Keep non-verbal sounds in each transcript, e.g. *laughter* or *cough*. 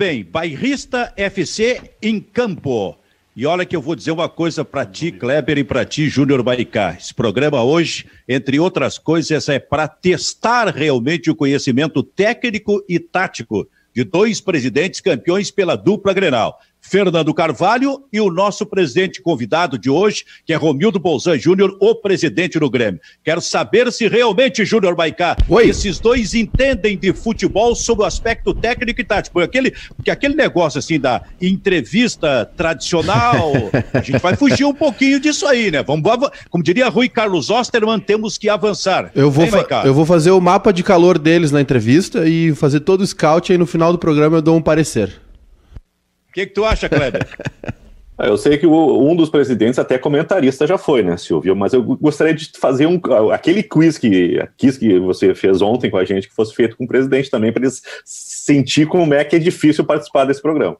bem, Bairrista FC em campo. E olha que eu vou dizer uma coisa para ti, Kleber, e para ti, Júnior Maricá. Esse programa hoje, entre outras coisas, é para testar realmente o conhecimento técnico e tático de dois presidentes campeões pela dupla Grenal. Fernando Carvalho e o nosso presidente convidado de hoje, que é Romildo Bolzan Júnior, o presidente do Grêmio. Quero saber se realmente, Júnior Baicá, esses dois entendem de futebol sob o aspecto técnico e tático. Porque aquele, porque aquele negócio assim da entrevista tradicional, *laughs* a gente vai fugir um pouquinho disso aí, né? Vamos, como diria Rui Carlos Osterman, temos que avançar. Eu vou, eu vou fazer o mapa de calor deles na entrevista e fazer todo o scout e aí no final do programa eu dou um parecer. O que, que tu acha, Kleber? *laughs* Eu sei que um dos presidentes até comentarista já foi, né, Silvio? Mas eu gostaria de fazer um, aquele quiz que, quiz que você fez ontem com a gente, que fosse feito com o presidente também, para eles sentir como é que é difícil participar desse programa.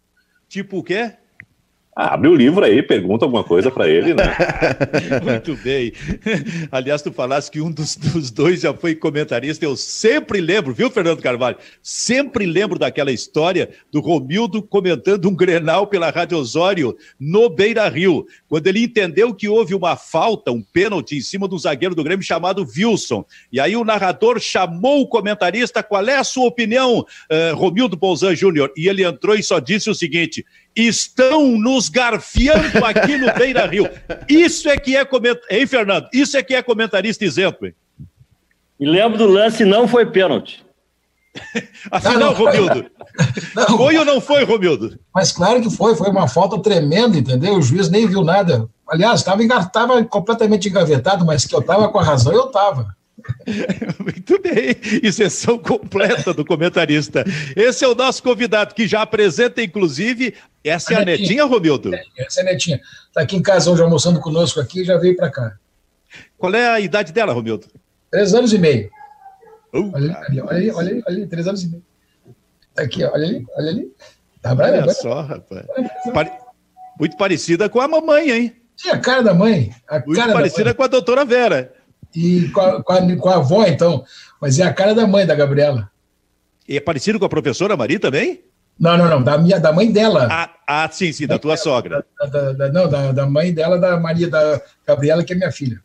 Tipo o quê? Ah, abre o livro aí, pergunta alguma coisa para ele, né? *laughs* Muito bem. Aliás, tu falaste que um dos, dos, dois já foi comentarista. Eu sempre lembro, viu, Fernando Carvalho? Sempre lembro daquela história do Romildo comentando um Grenal pela Rádio Osório no Beira Rio, quando ele entendeu que houve uma falta, um pênalti em cima do zagueiro do Grêmio chamado Wilson. E aí o narrador chamou o comentarista: qual é a sua opinião, uh, Romildo Bolzan Júnior? E ele entrou e só disse o seguinte: estão nos garfiando aqui no Beira Rio. Isso é que é comentarista. Hein, Fernando? Isso é que é comentarista isento, hein? Me lembro do lance, não foi pênalti. *laughs* Afinal, Romildo. *laughs* Não, foi ou não foi, Romildo? Mas claro que foi, foi uma falta tremenda, entendeu? O juiz nem viu nada. Aliás, estava completamente engavetado, mas que eu estava com a razão, eu estava. *laughs* Muito bem, isenção completa do comentarista. Esse é o nosso convidado, que já apresenta, inclusive, essa a é a netinha, netinha Romildo? É, essa é a netinha. Está aqui em casa hoje almoçando conosco aqui já veio para cá. Qual é a idade dela, Romildo? Três anos e meio. Uh, olha, ali, olha, ali, olha ali, olha ali, três anos e meio. Tá aqui, olha ali, olha ali. Tá brava, olha só, rapaz. Pare... Muito parecida com a mamãe, hein? Sim, a cara da mãe. A Muito parecida com a doutora Vera. E com a, com, a, com a avó, então. Mas é a cara da mãe da Gabriela. E é parecido com a professora Maria também? Não, não, não, da, minha, da mãe dela. Ah, ah sim, sim, da, tua dela, sogra. Da, da, não, da, da mãe dela, da Maria, da Gabriela, que é minha filha.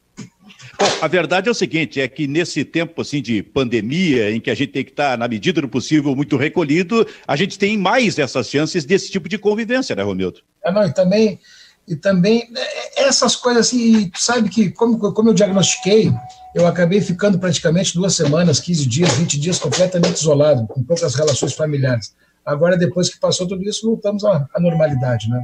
Bom, a verdade é o seguinte, é que nesse tempo assim de pandemia, em que a gente tem que estar, na medida do possível, muito recolhido, a gente tem mais essas chances desse tipo de convivência, né, Romildo? É, não, e também, e também é, essas coisas assim, sabe que como, como eu diagnostiquei, eu acabei ficando praticamente duas semanas, 15 dias, 20 dias completamente isolado, com poucas relações familiares. Agora, depois que passou tudo isso, voltamos à, à normalidade, né?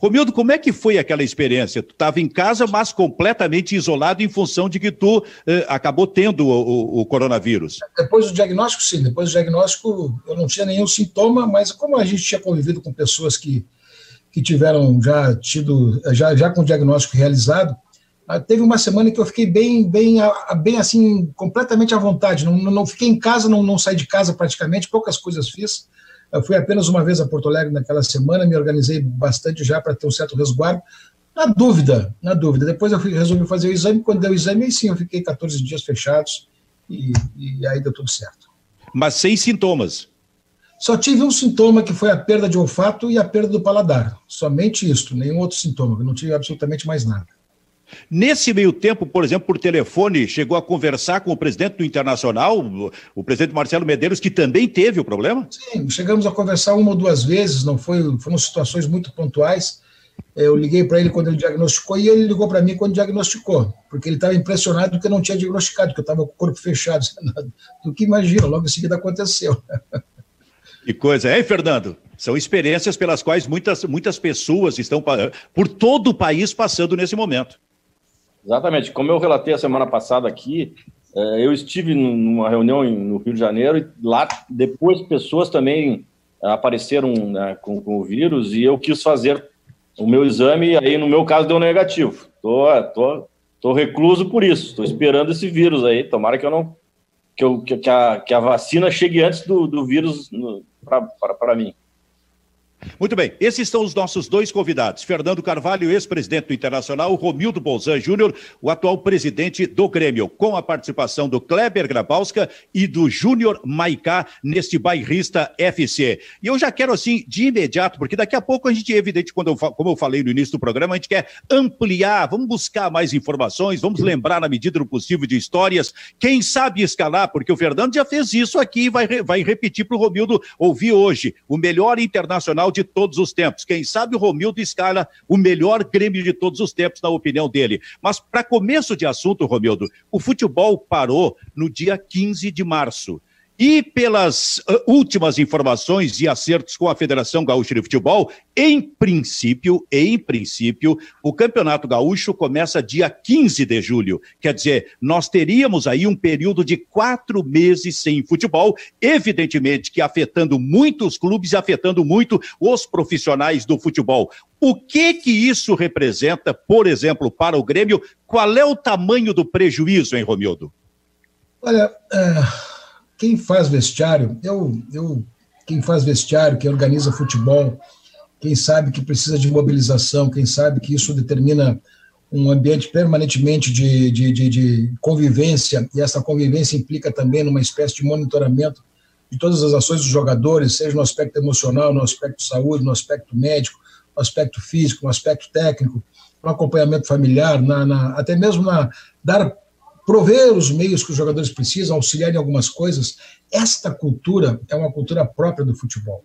Romildo, como é que foi aquela experiência? Tu estava em casa, mas completamente isolado em função de que tu eh, acabou tendo o, o, o, coronavírus. Depois do diagnóstico, sim. Depois do diagnóstico, eu não tinha nenhum sintoma, mas como a gente tinha convivido com pessoas que, que tiveram já tido, já, já com o diagnóstico realizado, ah, teve uma semana que eu fiquei bem, bem, bem assim, completamente à vontade. Não, não fiquei em casa, não, não saí de casa praticamente, poucas coisas fiz eu fui apenas uma vez a Porto Alegre naquela semana, me organizei bastante já para ter um certo resguardo. Na dúvida, na dúvida. Depois eu fui, resolvi fazer o exame. Quando deu o exame, aí sim, eu fiquei 14 dias fechados e, e aí deu tudo certo. Mas sem sintomas? Só tive um sintoma que foi a perda de olfato e a perda do paladar. Somente isso, nenhum outro sintoma. Não tive absolutamente mais nada. Nesse meio tempo, por exemplo, por telefone, chegou a conversar com o presidente do Internacional, o presidente Marcelo Medeiros, que também teve o problema? Sim, chegamos a conversar uma ou duas vezes, não foi, foram situações muito pontuais. Eu liguei para ele quando ele diagnosticou e ele ligou para mim quando diagnosticou, porque ele estava impressionado porque eu não tinha diagnosticado, que eu estava com o corpo fechado. *laughs* Do que imagina, logo em seguida aconteceu. Que coisa, hein, Fernando? São experiências pelas quais muitas, muitas pessoas estão por todo o país passando nesse momento. Exatamente. Como eu relatei a semana passada aqui, é, eu estive numa reunião no Rio de Janeiro e lá depois pessoas também apareceram né, com, com, o vírus e eu quis fazer o meu exame e aí no meu caso deu negativo. Tô, tô, tô recluso por isso. Estou esperando esse vírus aí. Tomara que eu não que, eu, que, a, que a vacina chegue antes do, do vírus para mim. Muito bem, esses são os nossos dois convidados. Fernando Carvalho, ex-presidente do Internacional, Romildo Bolzan Júnior, o atual presidente do Grêmio, com a participação do Kleber Grabowska e do Júnior Maicá neste bairrista FC. E eu já quero, assim, de imediato, porque daqui a pouco a gente, evidente, quando eu, como eu falei no início do programa, a gente quer ampliar, vamos buscar mais informações, vamos lembrar, na medida do possível, de histórias. Quem sabe escalar, porque o Fernando já fez isso aqui e vai, vai repetir para o Romildo ouvir hoje. O melhor internacional de todos os tempos. Quem sabe o Romildo escala o melhor Grêmio de todos os tempos, na opinião dele. Mas, para começo de assunto, Romildo, o futebol parou no dia 15 de março. E pelas uh, últimas informações e acertos com a Federação Gaúcha de Futebol, em princípio, em princípio, o Campeonato Gaúcho começa dia 15 de julho. Quer dizer, nós teríamos aí um período de quatro meses sem futebol, evidentemente que afetando muitos clubes e afetando muito os profissionais do futebol. O que que isso representa, por exemplo, para o Grêmio? Qual é o tamanho do prejuízo, hein, Romildo? Olha, uh quem faz vestiário, eu, eu, quem faz vestiário, quem organiza futebol, quem sabe que precisa de mobilização, quem sabe que isso determina um ambiente permanentemente de, de, de, de, convivência, e essa convivência implica também numa espécie de monitoramento de todas as ações dos jogadores, seja no aspecto emocional, no aspecto de saúde, no aspecto médico, no aspecto físico, no aspecto técnico, no acompanhamento familiar, na, na, até mesmo na dar prover os meios que os jogadores precisam, auxiliar em algumas coisas. Esta cultura é uma cultura própria do futebol.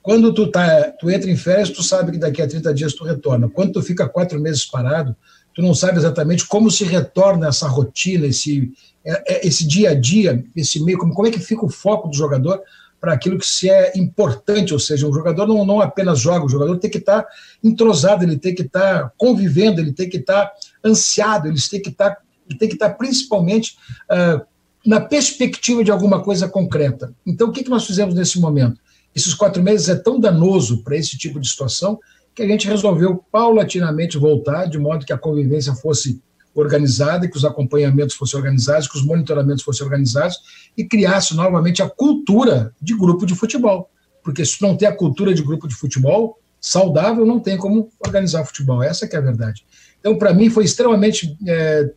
Quando tu, tá, tu entra em férias, tu sabe que daqui a 30 dias tu retorna. Quando tu fica quatro meses parado, tu não sabe exatamente como se retorna essa rotina, esse, é, é, esse dia a dia, esse meio, como, como é que fica o foco do jogador para aquilo que se é importante, ou seja, o jogador não, não apenas joga, o jogador tem que estar tá entrosado, ele tem que estar tá convivendo, ele tem que estar tá ansiado, ele tem que estar tá tem que estar principalmente uh, na perspectiva de alguma coisa concreta. Então, o que, que nós fizemos nesse momento? Esses quatro meses é tão danoso para esse tipo de situação que a gente resolveu paulatinamente voltar, de modo que a convivência fosse organizada, que os acompanhamentos fossem organizados, que os monitoramentos fossem organizados e criasse novamente a cultura de grupo de futebol. Porque se não tem a cultura de grupo de futebol saudável, não tem como organizar futebol. Essa é a verdade. Então, para mim, foi extremamente é,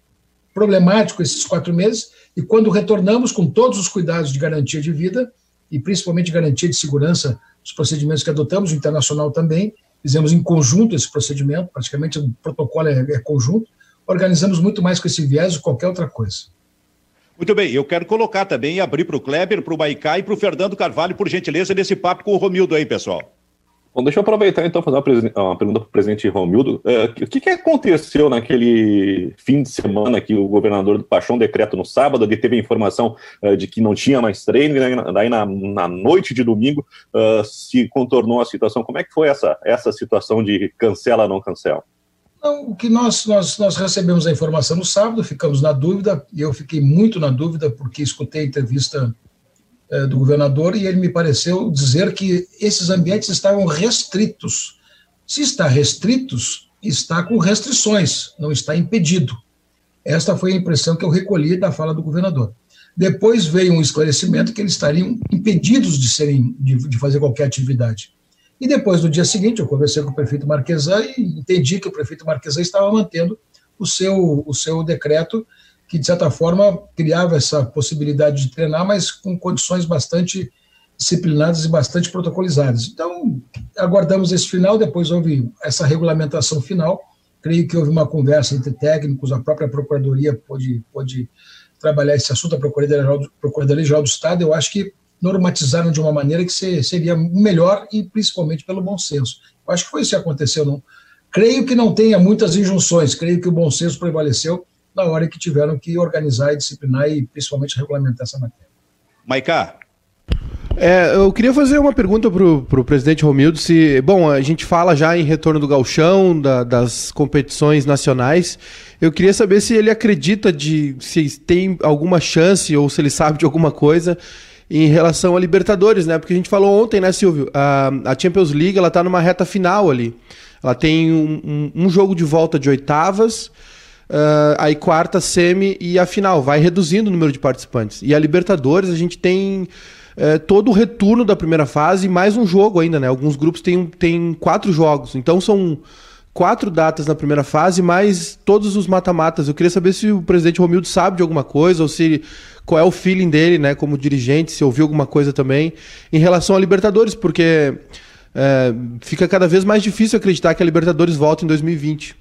problemático esses quatro meses, e quando retornamos com todos os cuidados de garantia de vida, e principalmente garantia de segurança dos procedimentos que adotamos, o internacional também, fizemos em conjunto esse procedimento, praticamente o protocolo é, é conjunto, organizamos muito mais com esse viés do que qualquer outra coisa. Muito bem, eu quero colocar também e abrir para o Kleber, para o Baicá e para o Fernando Carvalho, por gentileza, nesse papo com o Romildo aí, pessoal. Bom, deixa eu aproveitar então fazer uma, uma pergunta para o presidente Romildo. É, o que, que, aconteceu naquele fim de semana que o governador baixou um decreto no sábado, ele teve a informação uh, de que não tinha mais treino, e daí na, na noite de domingo uh, se contornou a situação. Como é que foi essa, essa situação de cancela não cancela? O que nós, nós, nós recebemos a informação no sábado, ficamos na dúvida, e eu fiquei muito na dúvida, porque escutei a entrevista é, do governador e ele me pareceu dizer que esses ambientes estavam restritos. Se está restritos, está com restrições, não está impedido. Esta foi a impressão que eu recolhi da fala do governador. Depois veio um esclarecimento que eles estariam impedidos de serem de, de fazer qualquer atividade. E depois, no dia seguinte, eu conversei com o prefeito Marquesan e entendi que o prefeito Marquesan estava mantendo o seu, o seu decreto que, de certa forma, criava essa possibilidade de treinar, mas com condições bastante disciplinadas e bastante protocolizadas. Então, aguardamos esse final, depois houve essa regulamentação final. Creio que houve uma conversa entre técnicos, a própria Procuradoria pôde, pôde trabalhar esse assunto, a Procuradoria-Geral do, Estado. Eu acho que normatizaram de uma maneira que seria melhor e principalmente pelo bom senso. Eu acho que foi isso que aconteceu. Não? Creio que não tenha muitas injunções, creio que o bom senso prevaleceu na hora que tiveram que organizar e disciplinar e principalmente regulamentar essa matéria. Maicá. É, eu queria fazer uma pergunta para o presidente Romildo. Se, bom, a gente fala já em retorno do galchão, da, das competições nacionais. Eu queria saber se ele acredita de se tem alguma chance ou se ele sabe de alguma coisa em relação a Libertadores, né? Porque a gente falou ontem, né, Silvio? A, a Champions League ela está numa reta final ali. Ela tem um, um, um jogo de volta de oitavas uh, aí quarta, semi e a final. Vai reduzindo o número de participantes. E a Libertadores, a gente tem é, todo o retorno da primeira fase, mais um jogo ainda, né? Alguns grupos têm, têm quatro jogos, então são quatro datas na primeira fase, mais todos os mata-matas. Eu queria saber se o presidente Romildo sabe de alguma coisa, ou se qual é o feeling dele, né, como dirigente, se ouviu alguma coisa também em relação a Libertadores, porque é, fica cada vez mais difícil acreditar que a Libertadores volta em 2020.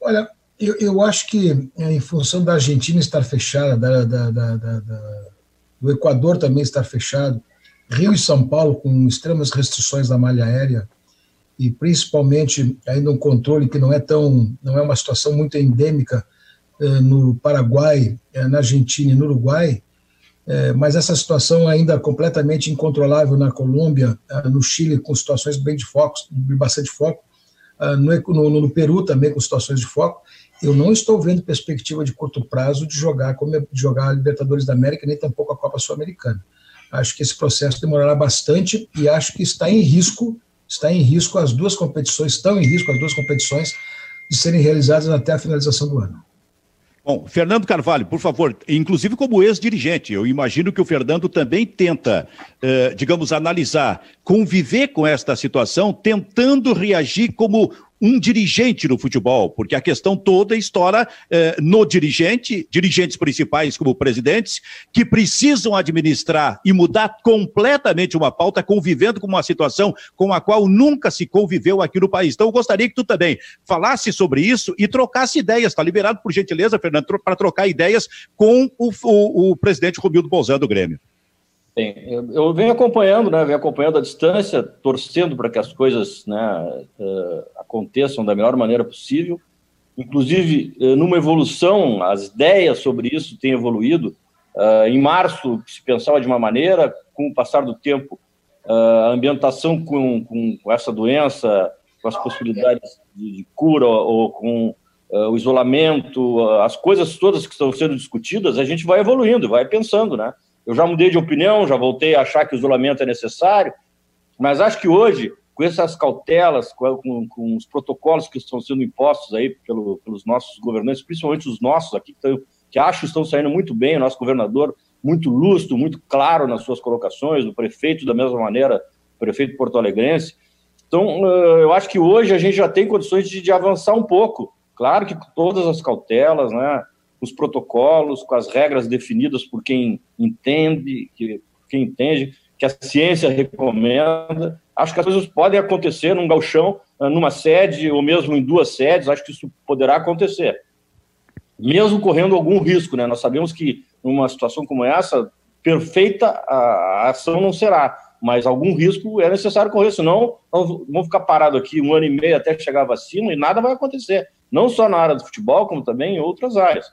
Olha, eu, eu acho que é, em função da Argentina estar fechada, da, da, da, da, do Equador também estar fechado, Rio e São Paulo com extremas restrições da malha aérea, e principalmente ainda um controle que não é tão, não é uma situação muito endêmica eh, no Paraguai, eh, na Argentina e no Uruguai, eh, mas essa situação ainda completamente incontrolável na Colômbia, no Chile com situações bem de foco, de bastante foco, no, no, no, Peru também com situações de foco. Eu não estou vendo perspectiva de curto prazo de jogar como de jogar a Libertadores da América nem tampouco a Copa Sul-Americana. Acho que esse processo demorará bastante e acho que está em risco está em risco as duas competições, estão em risco as duas competições de serem realizadas até a finalização do ano. Bom, Fernando Carvalho, por favor, inclusive como ex-dirigente, eu imagino que o Fernando também tenta, eh, digamos, analisar, conviver com esta situação, tentando reagir como um dirigente no futebol, porque a questão toda estoura eh, no dirigente, dirigentes principais como presidentes, que precisam administrar e mudar completamente uma pauta, convivendo com uma situação com a qual nunca se conviveu aqui no país. Então, eu gostaria que tu também falasse sobre isso e trocasse ideias. Está liberado, por gentileza, Fernando, para trocar ideias com o, o, o presidente Romildo Bolzano do Grêmio. Bem, eu, eu, venho acompanhando, né, venho acompanhando a distância, torcendo para que as coisas né, uh, aconteçam da melhor maneira possível. Inclusive, uh, numa evolução, as ideias sobre isso têm evoluído. Uh, em março, se pensava de uma maneira, com o passar do tempo, a ambientação com, com, com, essa doença, com as possibilidades de, de cura ou com o isolamento, as coisas todas que estão sendo discutidas, a gente vai evoluindo, vai pensando, né? Eu já mudei de opinião, já voltei a achar que o isolamento é necessário, mas acho que hoje, com essas cautelas, com, com, os protocolos que estão sendo impostos aí pelo, pelos nossos governantes, principalmente os nossos aqui, que, que acho que estão saindo muito bem, o nosso governador muito lustro, muito claro nas suas colocações, o prefeito da mesma maneira, o prefeito porto-alegrense. Então, eu acho que hoje a gente já tem condições de, de avançar um pouco. Claro que com todas as cautelas, né? Os protocolos, com as regras definidas por quem entende, que, quem entende, que a ciência recomenda. Acho que as coisas podem acontecer num galchão, ah, numa sede, ou mesmo em duas sedes, acho que isso poderá acontecer. Mesmo correndo algum risco, né? Nós sabemos que numa situação como essa, perfeita a ação não será, mas algum risco é necessário correr, senão vamos ficar parados aqui um ano e meio até chegar a vacina e nada vai acontecer. Não só na área do futebol, como também em outras áreas.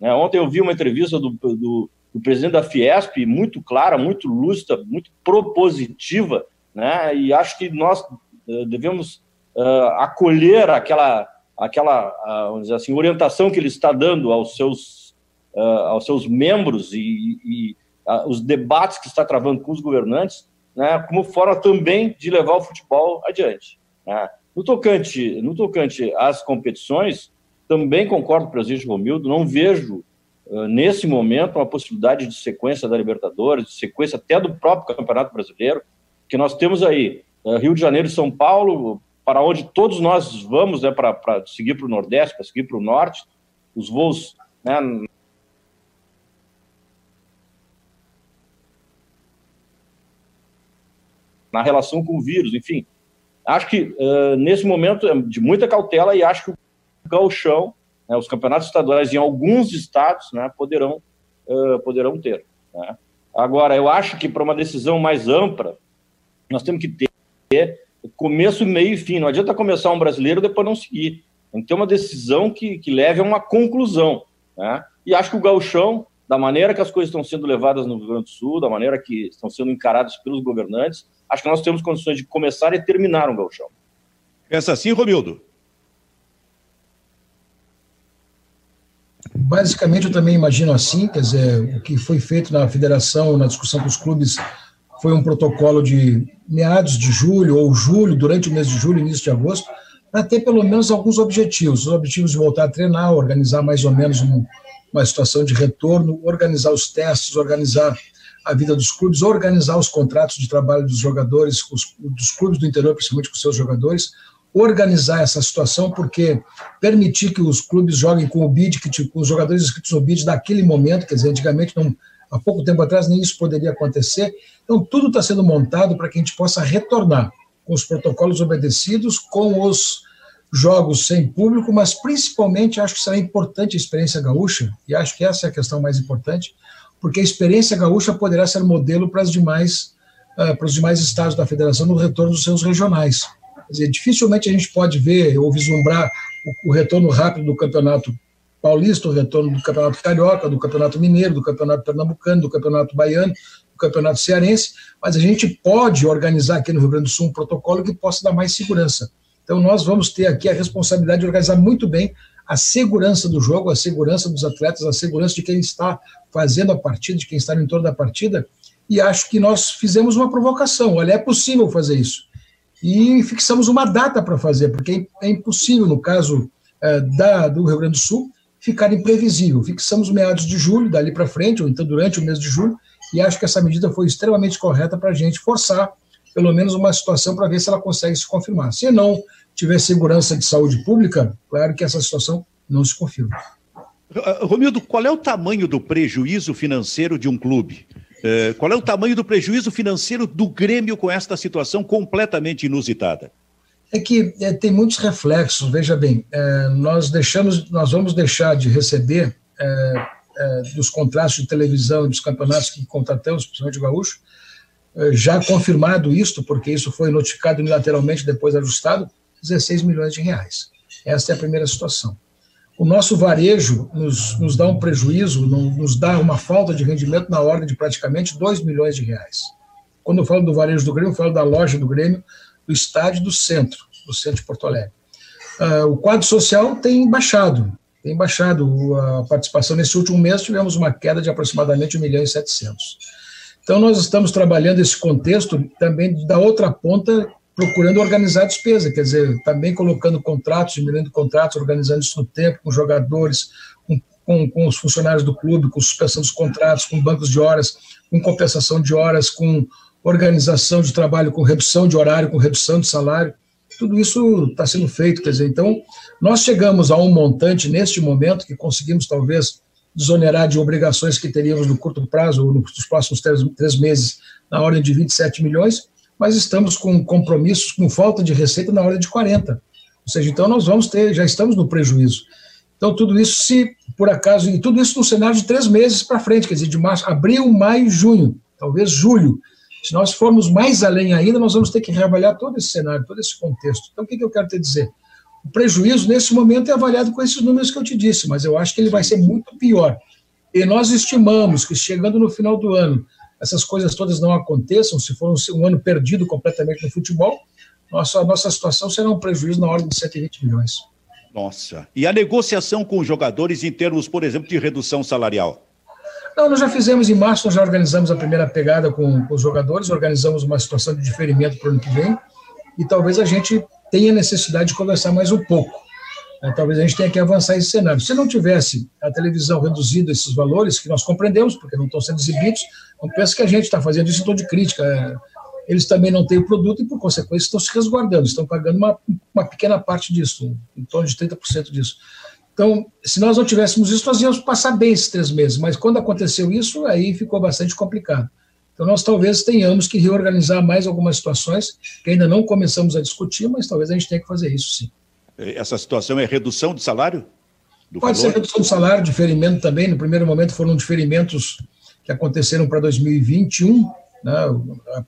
Né? Ontem eu vi uma entrevista do, do, do, presidente da Fiesp, muito clara, muito lúcida, muito propositiva, né? e acho que nós uh, devemos uh, acolher aquela, aquela uh, vamos dizer assim, orientação que ele está dando aos seus, aos seus membros e, e os debates que está travando com os governantes, né? como forma também de levar o futebol adiante. Né? No tocante, no tocante às competições, também concordo com o presidente Romildo, não vejo uh, nesse momento uma possibilidade de sequência da Libertadores, de sequência até do próprio Campeonato Brasileiro, que nós temos aí uh, Rio de Janeiro e São Paulo, para onde todos nós vamos, né, para seguir para o Nordeste, para seguir para o Norte, os voos né, na relação com o vírus, enfim. Acho que uh, nesse momento é de muita cautela e acho que gauchão, né, os campeonatos estaduais em alguns estados né, poderão, uh, poderão ter. Né. Agora, eu acho que para uma decisão mais ampla, nós temos que ter começo, meio e fim. Não adianta começar um brasileiro depois não seguir. Tem que ter uma decisão que, que leve a uma conclusão. Né? E acho que o gauchão, da maneira que as coisas estão sendo levadas no Rio Grande do Sul, da maneira que estão sendo encaradas pelos governantes, acho que nós temos condições de começar e terminar um gauchão. Pensa assim, Romildo? Basicamente, eu também imagino assim, quer dizer, o que foi feito na federação, na discussão com os clubes, foi um protocolo de meados de julho ou julho, durante o mês de julho, início de agosto, para ter pelo menos alguns objetivos. Os objetivos de voltar a treinar, organizar mais ou menos um, uma situação de retorno, organizar os testes, organizar a vida dos clubes, organizar os contratos de trabalho dos jogadores, os, dos clubes do interior, principalmente com seus jogadores, organizar essa situação, porque permitir que os clubes joguem com o BID, que, com os jogadores inscritos no BID daquele momento, quer dizer, antigamente, não, há pouco tempo atrás, nem isso poderia acontecer. Então, tudo está sendo montado para que a gente possa retornar com os protocolos obedecidos, com os jogos sem público, mas principalmente acho que será importante a experiência gaúcha, e acho que essa é a questão mais importante, porque a experiência gaúcha poderá ser modelo para, as demais, uh, para os demais estados da federação no retorno dos seus regionais. Dizer, dificilmente a gente pode ver ou vislumbrar o, o retorno rápido do campeonato paulista, o retorno do campeonato carioca, do campeonato mineiro, do campeonato pernambucano, do campeonato baiano, do campeonato cearense, mas a gente pode organizar aqui no Rio Grande do Sul um protocolo que possa dar mais segurança. Então, nós vamos ter aqui a responsabilidade de organizar muito bem a segurança do jogo, a segurança dos atletas, a segurança de quem está fazendo a partida, de quem está no entorno da partida. E acho que nós fizemos uma provocação. Olha, é possível fazer isso e fixamos uma data para fazer, porque é impossível, no caso é, da, do Rio Grande do Sul, ficar imprevisível. Fixamos meados de julho, dali para frente, ou então durante o mês de julho, e acho que essa medida foi extremamente correta para a gente forçar, pelo menos, uma situação para ver se ela consegue se confirmar. Se não tiver segurança de saúde pública, claro que essa situação não se confirma. Romildo, qual é o tamanho do prejuízo financeiro de um clube? É, qual é o tamanho do prejuízo financeiro do Grêmio com esta situação completamente inusitada? É que é, tem muitos reflexos. Veja bem, é, nós deixamos, nós vamos deixar de receber é, é, dos contratos de televisão e dos campeonatos que contratamos, principalmente o Gaúcho, é, já confirmado isto, porque isso foi notificado unilateralmente depois ajustado, 16 milhões de reais. Esta é a primeira situação o nosso varejo nos, nos dá um prejuízo, nos dá uma falta de rendimento na ordem de praticamente 2 milhões de reais. Quando eu falo do varejo do Grêmio, eu falo da loja do Grêmio, do estádio do centro, do centro de Porto Alegre. Uh, o quadro social tem baixado, tem baixado a participação. Nesse último mês tivemos uma queda de aproximadamente 1 milhão e 700. Então nós estamos trabalhando esse contexto também da outra ponta, procurando organizar a despesa, quer dizer, também colocando contratos, diminuindo contratos, organizando isso no tempo, com jogadores, com, com, com, os funcionários do clube, com suspensão dos contratos, com bancos de horas, com compensação de horas, com organização de trabalho, com redução de horário, com redução de salário. Tudo isso está sendo feito, quer dizer, então, nós chegamos a um montante neste momento que conseguimos talvez desonerar de obrigações que teríamos no curto prazo, ou nos próximos três, três meses, na ordem de 27 milhões, mas estamos com compromissos, com falta de receita na hora de 40. Ou seja, então nós vamos ter, já estamos no prejuízo. Então, tudo isso, se por acaso, e tudo isso no cenário de três meses para frente, quer dizer, de março, abril, maio, junho, talvez julho. Se nós formos mais além ainda, nós vamos ter que reavaliar todo esse cenário, todo esse contexto. Então, o que, que eu quero te dizer? O prejuízo, nesse momento, é avaliado com esses números que eu te disse, mas eu acho que ele vai ser muito pior. E nós estimamos que, chegando no final do ano, essas coisas todas não aconteçam, se for um, um ano perdido completamente no futebol, nossa, nossa situação será um prejuízo na ordem de 120 milhões. Nossa. E a negociação com os jogadores em termos, por exemplo, de redução salarial? Não, nós já fizemos em março, nós já organizamos a primeira pegada com, com os jogadores, organizamos uma situação de diferimento para o ano que vem, e talvez a gente tenha necessidade de conversar mais um pouco. É, talvez a gente tenha que avançar esse cenário. Se não tivesse a televisão reduzido esses valores, que nós compreendemos, porque não estão sendo exibidos, não pensa que a gente está fazendo isso em tom de crítica. É, eles também não têm o produto e, por consequência, estão se resguardando, estão pagando uma, uma pequena parte disso, em torno de 30% disso. Então, se nós não tivéssemos isso, nós íamos passar bem esses três meses, mas quando aconteceu isso, aí ficou bastante complicado. Então, nós talvez tenhamos que reorganizar mais algumas situações que ainda não começamos a discutir, mas talvez a gente tenha que fazer isso sim. Essa situação é redução de salário? Pode valor? ser redução de salário, diferimento também. No primeiro momento foram diferimentos que aconteceram para 2021, né,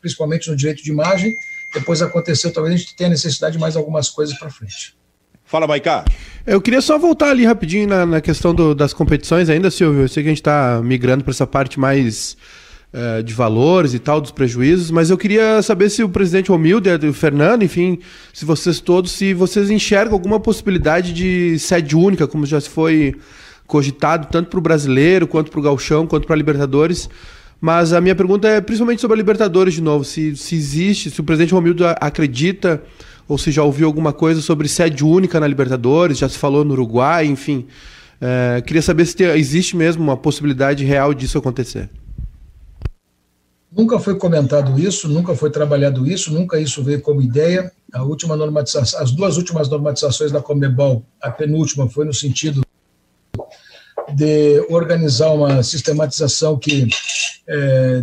principalmente no direito de imagem. Depois aconteceu, talvez a gente tenha necessidade de mais algumas coisas para frente. Fala, Maicá. Eu queria só voltar ali rapidinho na, na questão do, das competições ainda, Silvio. Eu sei que a gente está migrando para essa parte mais uh, de valores e tal, dos prejuízos, mas eu queria saber se o presidente Romildo o Fernando, enfim, se vocês todos, se vocês enxergam alguma possibilidade de sede única, como já foi cogitado, tanto para o brasileiro, quanto para o Galchão, quanto para a Libertadores. Mas a minha pergunta é principalmente sobre a Libertadores, de novo. Se, se existe, se o presidente Romildo acredita, ou se já ouviu alguma coisa sobre sede única na Libertadores, já se falou no Uruguai, enfim. É, queria saber se existe mesmo uma possibilidade real disso acontecer. Nunca foi comentado isso, nunca foi trabalhado isso, nunca isso veio como ideia. A última normatização, as duas últimas normatizações da Comebol, a penúltima foi no sentido de organizar uma sistematização que é,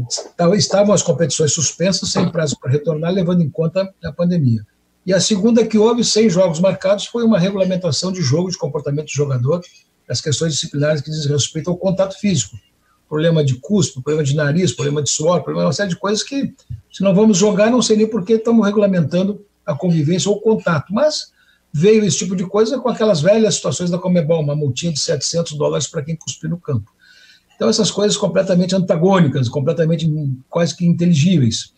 estavam as competições suspensas, sem prazo para retornar, levando em conta a pandemia. E a segunda que houve, sem jogos marcados, foi uma regulamentação de jogo, de comportamento do jogador, as questões disciplinares que dizem respeito ao contato físico. Problema de cuspo, problema de nariz, problema de suor, problema, uma série de coisas que, se não vamos jogar, não sei nem por que estamos regulamentando a convivência ou o contato. Mas veio esse tipo de coisa com aquelas velhas situações da Comebol, uma multinha de 700 dólares para quem cuspir no campo. Então, essas coisas completamente antagônicas, completamente quase que inteligíveis.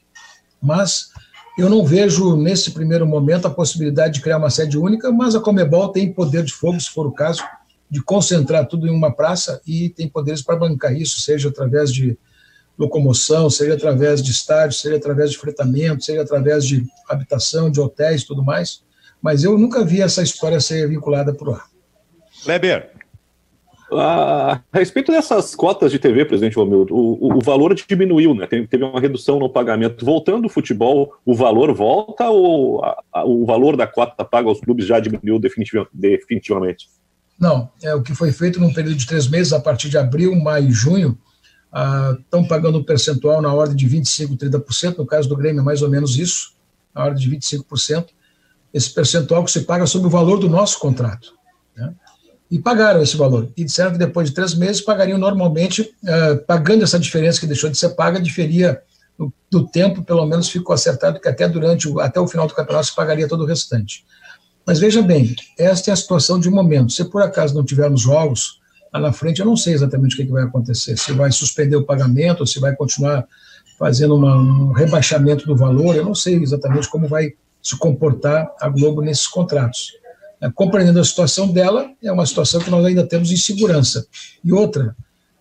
Mas eu não vejo, nesse primeiro momento, a possibilidade de criar uma sede única, mas a Comebol tem poder de fogo, se for o caso, de concentrar tudo em uma praça e tem poderes para bancar isso, seja através de locomoção, seja através de estádios, seja através de fretamento, seja através de habitação, de hotéis e tudo mais. Mas eu nunca vi essa história ser vinculada por lá. Kleber. A respeito dessas cotas de TV, presidente Romildo, o, o, valor diminuiu, né? Teve uma redução no pagamento. Voltando o futebol, o valor volta ou a, a, o valor da cota paga aos clubes já diminuiu definitivamente? Não, é o que foi feito num período de três meses, a partir de abril, maio e junho, estão ah, pagando um percentual na ordem de 25%, 30%, no caso do Grêmio, mais ou menos isso, na ordem de 25%. Esse percentual que se paga sobre o valor do nosso contrato. Né? e pagaram esse valor. E disseram que depois de três meses pagariam normalmente, uh, pagando essa diferença que deixou de ser paga, diferia do, do, tempo, pelo menos ficou acertado que até durante até o final do campeonato se pagaria todo o restante. Mas veja bem, esta é a situação de momento. Se por acaso não tivermos jogos lá na frente, eu não sei exatamente o que, que vai acontecer. Se vai suspender o pagamento, se vai continuar fazendo uma, um rebaixamento do valor, eu não sei exatamente como vai se comportar a Globo nesses contratos. É, compreendendo a situação dela, é uma situação que nós ainda temos insegurança. E outra,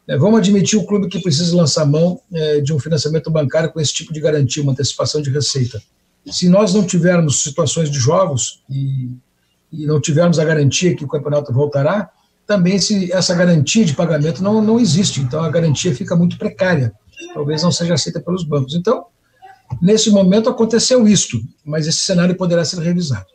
é, vamos admitir o clube que precisa lançar mão é, de um financiamento bancário com esse tipo de garantia, uma antecipação de receita. Se nós não tivermos situações de jogos e, e não tivermos a garantia que o campeonato voltará, também se essa garantia de pagamento não, não existe. Então a garantia fica muito precária. Talvez não seja aceita pelos bancos. Então, nesse momento aconteceu isto, mas esse cenário poderá ser revisado.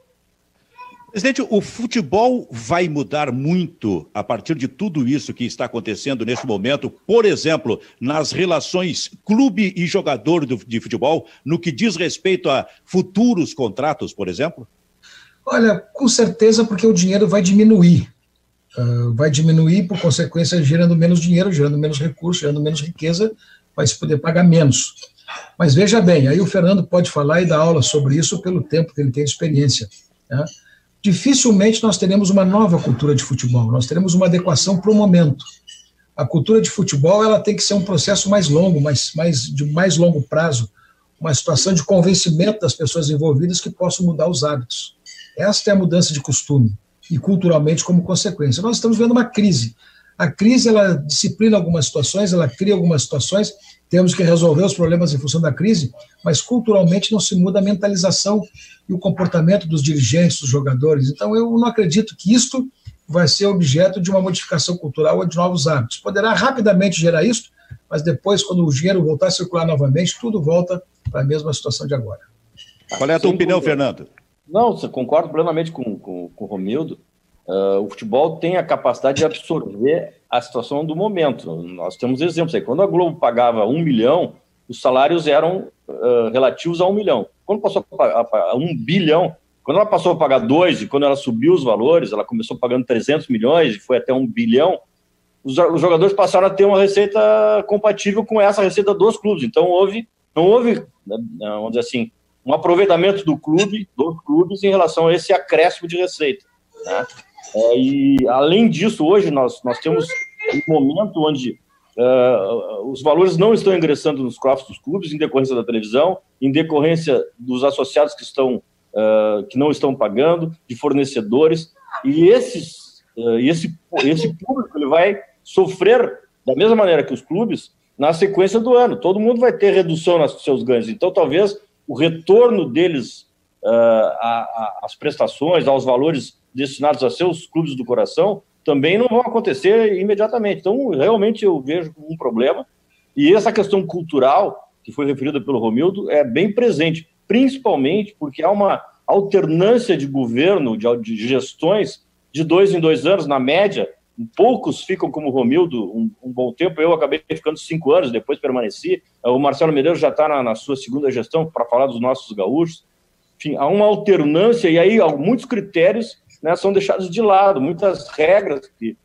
Presidente, o futebol vai mudar muito a partir de tudo isso que está acontecendo neste momento, por exemplo, nas relações clube e jogador de futebol, no que diz respeito a futuros contratos, por exemplo? Olha, com certeza, porque o dinheiro vai diminuir. Uh, vai diminuir, por consequência, gerando menos dinheiro, gerando menos recursos, gerando menos riqueza, vai se poder pagar menos. Mas veja bem, aí o Fernando pode falar e dar aula sobre isso pelo tempo que ele tem de experiência. Né? Dificilmente nós teremos uma nova cultura de futebol, nós teremos uma adequação para o momento. A cultura de futebol ela tem que ser um processo mais longo, mais, mais, de mais longo prazo, uma situação de convencimento das pessoas envolvidas que possam mudar os hábitos. Esta é a mudança de costume e culturalmente como consequência. Nós estamos vendo uma crise. A crise ela disciplina algumas situações, ela cria algumas situações, temos que resolver os problemas em função da crise, mas culturalmente não se muda a mentalização e o comportamento dos dirigentes, dos jogadores. Então, eu não acredito que isto vai ser objeto de uma modificação cultural ou de novos hábitos. Poderá rapidamente gerar isso, mas depois, quando o dinheiro voltar a circular novamente, tudo volta para a mesma situação de agora. Qual é a tua Sem opinião, dúvida. Fernando? Não, concordo plenamente com, com, com o Romildo. Uh, o futebol tem a capacidade de absorver a situação do momento. Nós temos exemplos aí. Quando a Globo pagava um milhão, os salários eram uh, relativos a um milhão. Quando passou a um bilhão, quando ela passou a pagar dois e quando ela subiu os valores, ela começou pagando 300 milhões e foi até um bilhão, os, os jogadores passaram a ter uma receita compatível com essa receita dos clubes. Então houve, não houve, né, vamos dizer assim, um aproveitamento do clube, dos clubes, em relação a esse acréscimo de receita. Né? É, e além disso, hoje nós, nós temos um momento onde Uh, os valores não estão ingressando nos cofres dos clubes em decorrência da televisão, em decorrência dos associados que estão uh, que não estão pagando, de fornecedores e esses uh, esse esse público ele vai sofrer da mesma maneira que os clubes na sequência do ano. Todo mundo vai ter redução nos seus ganhos. Então talvez o retorno deles às prestações, aos valores destinados a seus clubes do coração também não vão acontecer imediatamente. Então, realmente eu vejo um problema. E essa questão cultural, que foi referida pelo Romildo é bem presente, principalmente porque há uma alternância de governo, de, gestões, de dois em dois anos, na média. Poucos ficam como Romildo um, um bom tempo. Eu acabei ficando cinco anos, depois permaneci. O Marcelo Medeiros já está na, na, sua segunda gestão para falar dos nossos gaúchos. Enfim, há uma alternância e aí muitos critérios né, são deixados de lado, muitas regras que,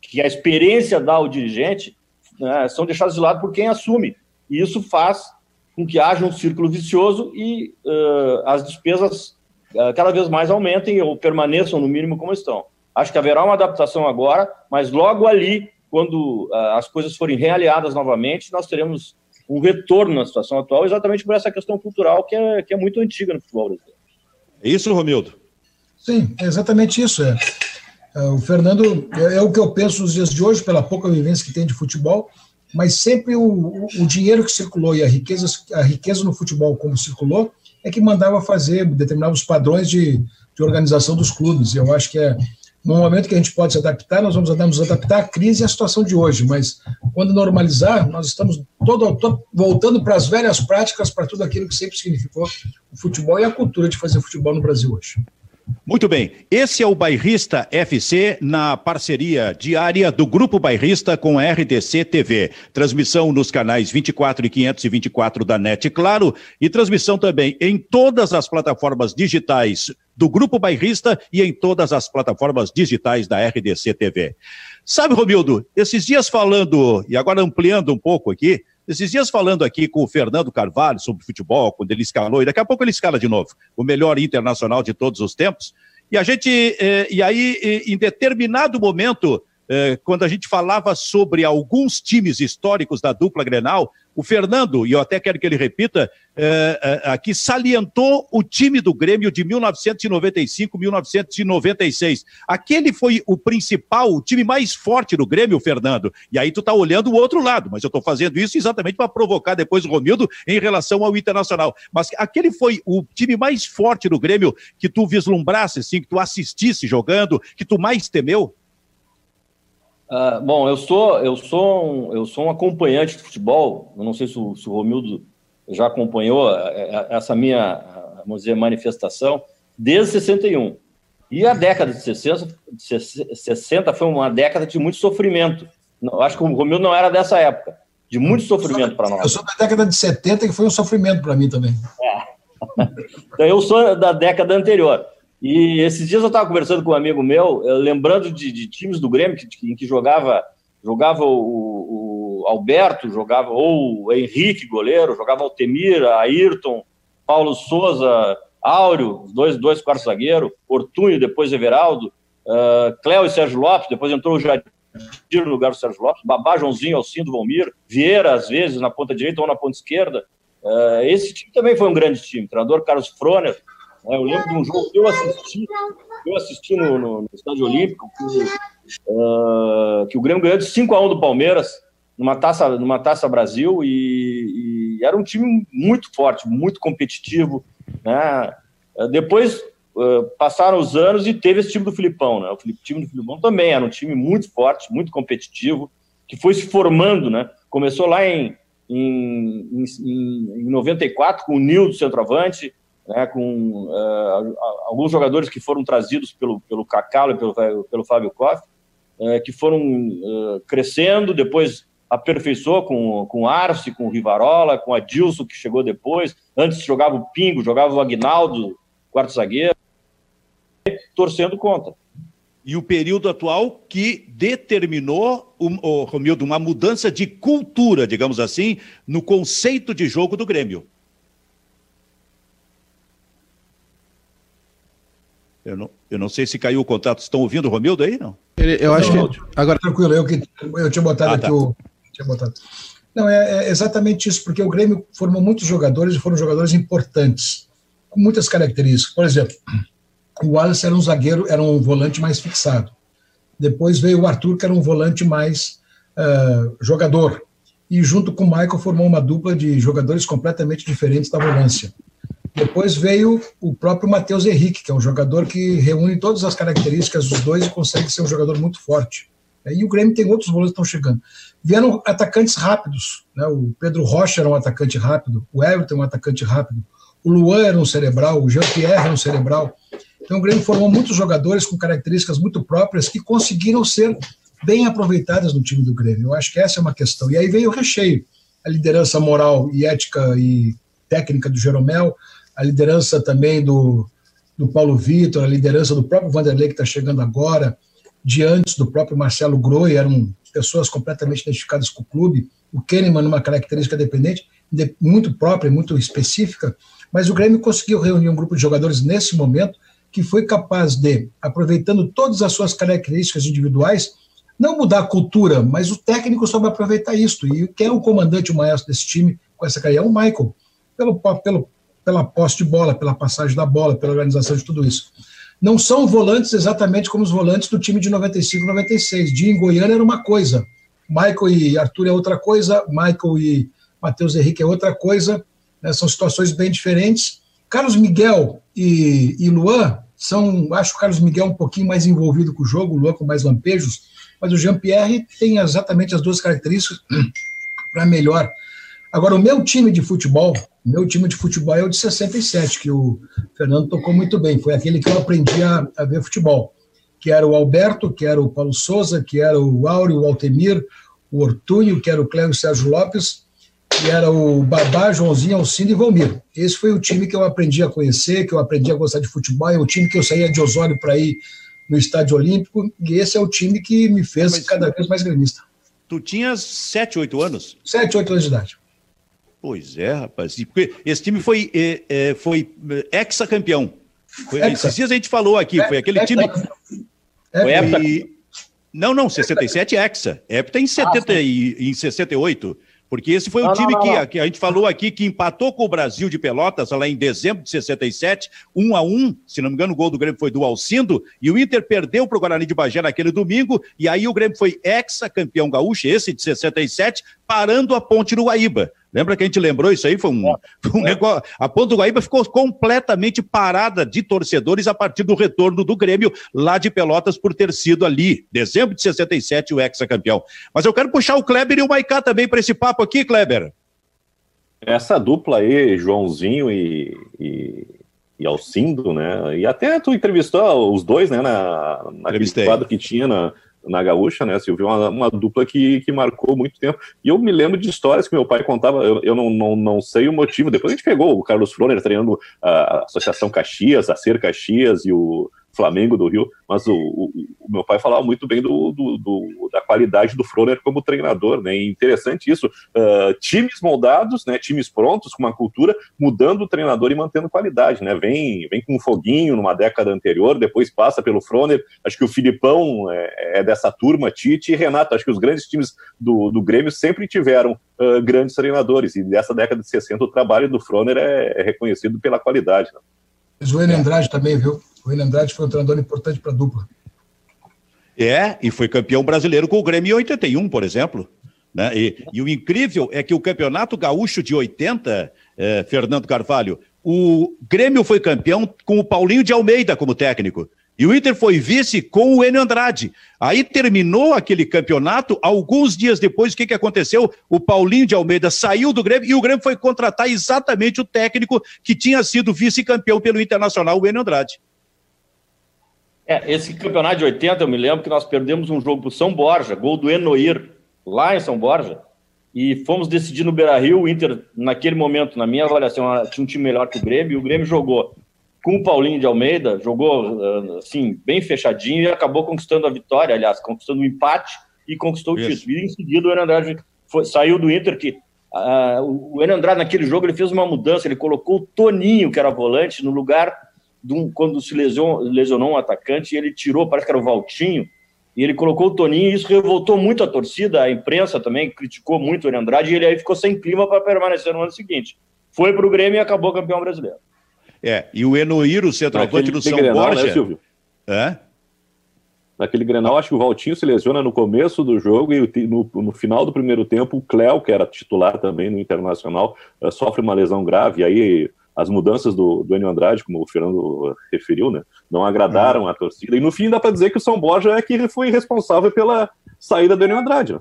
que a experiência dá ao dirigente né, são deixadas de lado por quem assume. E isso faz com que haja um círculo vicioso e uh, as despesas uh, cada vez mais aumentem ou permaneçam no mínimo como estão. Acho que haverá uma adaptação agora, mas logo ali, quando uh, as coisas forem realiadas novamente, nós teremos um retorno na situação atual, exatamente por essa questão cultural que é, que é muito antiga no futebol brasileiro. É isso, Romildo? Sim, é exatamente isso. É. é o Fernando, é, é, o que eu penso nos dias de hoje, pela pouca vivência que tem de futebol, mas sempre o, o, o dinheiro que circulou e a riqueza, a riqueza no futebol como circulou é que mandava fazer, determinava os padrões de, de organização dos clubes. Eu acho que é no momento que a gente pode se adaptar, nós vamos nos adaptar à crise e à situação de hoje, mas quando normalizar, nós estamos todo, todo voltando para as velhas práticas, para tudo aquilo que sempre significou o futebol e a cultura de fazer futebol no Brasil hoje. Muito bem, esse é o Bairrista FC na parceria diária do Grupo Bairrista com a RDC TV. Transmissão nos canais 24 e 524 da NET, claro, e transmissão também em todas as plataformas digitais do Grupo Bairrista e em todas as plataformas digitais da RDC TV. Sabe, Romildo, esses dias falando, e agora ampliando um pouco aqui, esses dias falando aqui com o Fernando Carvalho sobre futebol, quando ele escalou, e daqui a pouco ele escala de novo, o melhor internacional de todos os tempos. E a gente, eh, e aí, em determinado momento, eh, quando a gente falava sobre alguns times históricos da dupla Grenal, o Fernando, e eu até quero que ele repita, é, é, aqui salientou o time do Grêmio de 1995, 1996. Aquele foi o principal, o time mais forte do Grêmio, Fernando. E aí tu tá olhando o outro lado, mas eu tô fazendo isso exatamente para provocar depois o Romildo em relação ao Internacional. Mas aquele foi o time mais forte do Grêmio que tu vislumbrasse, assim, que tu assistisse jogando, que tu mais temeu? Uh, bom, eu sou eu sou um, eu sou um acompanhante de futebol. Eu não sei se o, se o Romildo já acompanhou é, é, essa minha, vamos dizer, manifestação desde 61. E a década de 60, 60 foi uma década de muito sofrimento. Eu acho que o Romildo não era dessa época, de muito sofrimento para nós. Eu sou da década de 70 que foi um sofrimento para mim também. É. *laughs* então eu sou da década anterior. E esses dias eu estava conversando com um amigo meu, eh, lembrando de, de times do Grêmio que, em que jogava, jogava o, o, Alberto, jogava ou o Henrique, goleiro, jogava Altemir, Ayrton, Paulo Souza, Áureo, dois, dois quartos zagueiro, Ortunho, depois Everaldo, uh, Cléo e Sérgio Lopes, depois entrou o Jadir no lugar do Sérgio Lopes, Babá, Joãozinho, Alcindo, Valmir, Vieira, às vezes, na ponta direita ou na ponta esquerda. Uh, esse time também foi um grande time. O treinador Carlos Froner, é, eu lembro de um jogo que eu assisti, eu assisti no, no, no Estádio Olímpico, que, uh, que, o Grêmio ganhou de 5 a 1 do Palmeiras, numa taça, numa taça Brasil, e, e era um time muito forte, muito competitivo. Né? Depois uh, passaram os anos e teve esse time do Filipão. Né? O time do Filipão também era um time muito forte, muito competitivo, que foi se formando. Né? Começou lá em, em, em, em 94 com o Nil do centroavante, né, com uh, alguns jogadores que foram trazidos pelo, pelo Cacalo e pelo, pelo Fábio Koff, uh, que foram uh, crescendo, depois aperfeiçoou com, com o Arce, com o Rivarola, com a Dilson, que chegou depois. Antes jogava o Pingo, jogava o Agnaldo, quarto zagueiro, torcendo contra. E o período atual que determinou, um, oh, Romildo, uma mudança de cultura, digamos assim, no conceito de jogo do Grêmio. Eu não, eu não sei se caiu o contato. Estão ouvindo o Romildo aí, não? Ele, eu acho que. Agora... Tranquilo, eu, que, eu tinha botado ah, aqui tá. o. Tinha botado. Não, é, é, exatamente isso, porque o Grêmio formou muitos jogadores e foram jogadores importantes, com muitas características. Por exemplo, o Wallace era um zagueiro, era um volante mais fixado. Depois veio o Arthur, que era um volante mais uh, jogador. E junto com o Michael formou uma dupla de jogadores completamente diferentes da volância. Depois veio o próprio Matheus Henrique, que é um jogador que reúne todas as características dos dois e consegue ser um jogador muito forte. E o Grêmio tem outros volantes que estão chegando. Vieram atacantes rápidos. Né? O Pedro Rocha era um atacante rápido, o Everton é um atacante rápido, o Luan era um cerebral, o Jean-Pierre era um cerebral. Então o Grêmio formou muitos jogadores com características muito próprias que conseguiram ser bem aproveitadas no time do Grêmio. Eu acho que essa é uma questão. E aí veio o recheio, a liderança moral e ética e técnica do Jeromel, a liderança também do, do Paulo Vitor, a liderança do próprio Vanderlei que está chegando agora, de antes do próprio Marcelo Groi, eram pessoas completamente identificadas com o clube, o Kahneman numa característica dependente, muito própria, muito específica, mas o Grêmio conseguiu reunir um grupo de jogadores nesse momento que foi capaz de, aproveitando todas as suas características individuais, não mudar a cultura, mas o técnico soube aproveitar isso. E quem é o comandante, o maestro desse time com essa carreira? É o Michael, pelo, pelo, pela posse de bola, pela passagem da bola, pela organização de tudo isso. Não são volantes exatamente como os volantes do time de 95 96. Dia em Goiânia era uma coisa, Michael e Arthur é outra coisa, Michael e Matheus Henrique é outra coisa, né? são situações bem diferentes. Carlos Miguel e, e Luan são, acho o Carlos Miguel um pouquinho mais envolvido com o jogo, o Luan com mais lampejos, mas o Jean-Pierre tem exatamente as duas características *clears throat* para melhor. Agora, o meu time de futebol, meu time de futebol é o de 67, que o Fernando tocou muito bem, foi aquele que eu aprendi a, a ver futebol, que era o Alberto, que era o Paulo Souza, que era o Áureo, o Altemir, o Ortúnio, que era o Cléo Sérgio Lopes, que era o Babá, Joãozinho, Alcindo e Valmir. Esse foi o time que eu aprendi a conhecer, que eu aprendi a gostar de futebol, é o time que eu saía de Osório para ir no Estádio Olímpico, e esse é o time que me fez Mas, cada vez mais gremista. Tu tinhas 7, 8 anos? 7, 8 anos de idade. Pois é, rapaz. Esse time foi, é, é, foi é, ex-campeão. Esses dias a gente falou aqui, foi aquele time. Foi época... Não, não, 67 hexa. Hepta em, 70 ah, e, em 68. Porque esse foi não, o time não, não, que, que, a gente falou aqui que empatou com o Brasil de Pelotas lá em dezembro de 67, um a um, se não me engano, o gol do Grêmio foi do Alcindo, e o Inter perdeu para o Guarani de Bagé naquele domingo, e aí o Grêmio foi ex-campeão gaúcho, esse de 67, parando a ponte no Guaíba. Lembra que a gente lembrou isso aí? Foi um, foi um negócio. A Ponto Guaíba ficou completamente parada de torcedores a partir do retorno do Grêmio lá de Pelotas por ter sido ali, dezembro de 67, o ex-campeão. Mas eu quero puxar o Kleber e o Maicá também para esse papo aqui, Kleber. Essa dupla aí, Joãozinho e, e, e Alcindo, né? E até tu entrevistou os dois, né, na, naquele quadro que tinha na, na Gaúcha, né, Silvio? Uma, uma dupla que, que marcou muito tempo. E eu me lembro de histórias que meu pai contava, eu, eu não, não, não sei o motivo. Depois a gente pegou o Carlos Froner treinando a Associação Caxias, a Ser Caxias e o Flamengo do Rio, mas o, o, o meu pai falava muito bem do, do, do, da qualidade do Froner como treinador, né? E interessante isso, uh, times moldados, né? Times prontos com uma cultura, mudando o treinador e mantendo qualidade, né? Vem, vem com um foguinho numa década anterior, depois passa pelo Froner. Acho que o Filipão é, é dessa turma, Tite e Renato. Acho que os grandes times do, do Grêmio sempre tiveram uh, grandes treinadores e dessa década de 60 o trabalho do Froner é, é reconhecido pela qualidade. Né? Mas o Andrade também, viu? O William Andrade foi um treinador importante para a dupla. É, e foi campeão brasileiro com o Grêmio em 81, por exemplo. Né? E, e, o incrível é que o Campeonato Gaúcho de 80, eh, Fernando Carvalho, o Grêmio foi campeão com o Paulinho de Almeida como técnico. E o Inter foi vice com o Enio Andrade. Aí terminou aquele campeonato, alguns dias depois, o que, que aconteceu? O Paulinho de Almeida saiu do Grêmio e o Grêmio foi contratar exatamente o técnico que tinha sido vice-campeão pelo Internacional, o Enio Andrade. É, esse campeonato de 80, eu me lembro que nós perdemos um jogo para o São Borja, gol do Enoir, lá em São Borja, e fomos decidir no Beira Rio. O Inter, naquele momento, na minha avaliação, tinha um time melhor que o Grêmio, e o Grêmio jogou com o Paulinho de Almeida, jogou ah, assim, bem fechadinho e acabou conquistando a vitória, aliás, conquistando o empate e conquistou o título. E em seguida o Andrade foi, saiu do Inter, que uh, o Andrade naquele jogo ele fez uma mudança, ele colocou o Toninho, que era volante, no lugar um, quando se lesionou, lesionou um atacante, ele tirou, parece que era o Valtinho, e ele colocou o Toninho, e isso revoltou muito a torcida, a imprensa também criticou muito o Andrade, e ele aí ficou sem clima para permanecer no ano seguinte. Foi para o Grêmio e acabou campeão brasileiro. É, e o Enoiro, centroavante do São Grenal, né, Borja... Né, Silvio? É? Naquele Grenal, acho que o Valtinho se lesiona no começo do jogo e no, no final do primeiro tempo o Cléo, que era titular também no Internacional, uh, sofre uma lesão grave, e aí as mudanças do, do Enio Andrade, como o Fernando referiu, né, não agradaram uhum. a torcida. E no fim dá para dizer que o São Borja é que foi responsável pela saída do Enio Andrade. Né?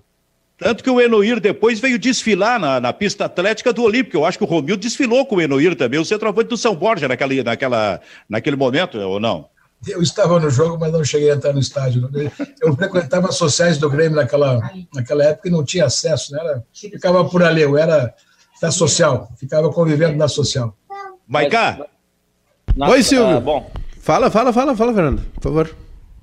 Tanto que o Enoir depois veio desfilar na, na pista atlética do Olímpico. Eu acho que o Romildo desfilou com o Enoir também, o centroavante do São Borja naquela, naquela, naquele momento, ou não? Eu estava no jogo, mas não cheguei a entrar no estádio. Eu frequentava sociais do Grêmio naquela, naquela época e não tinha acesso, né? Era, ficava por ali, eu era da social, ficava convivendo na social. Maicá? Oi, Silvio. Bom. Fala, fala, fala, fala, Fernando, por favor.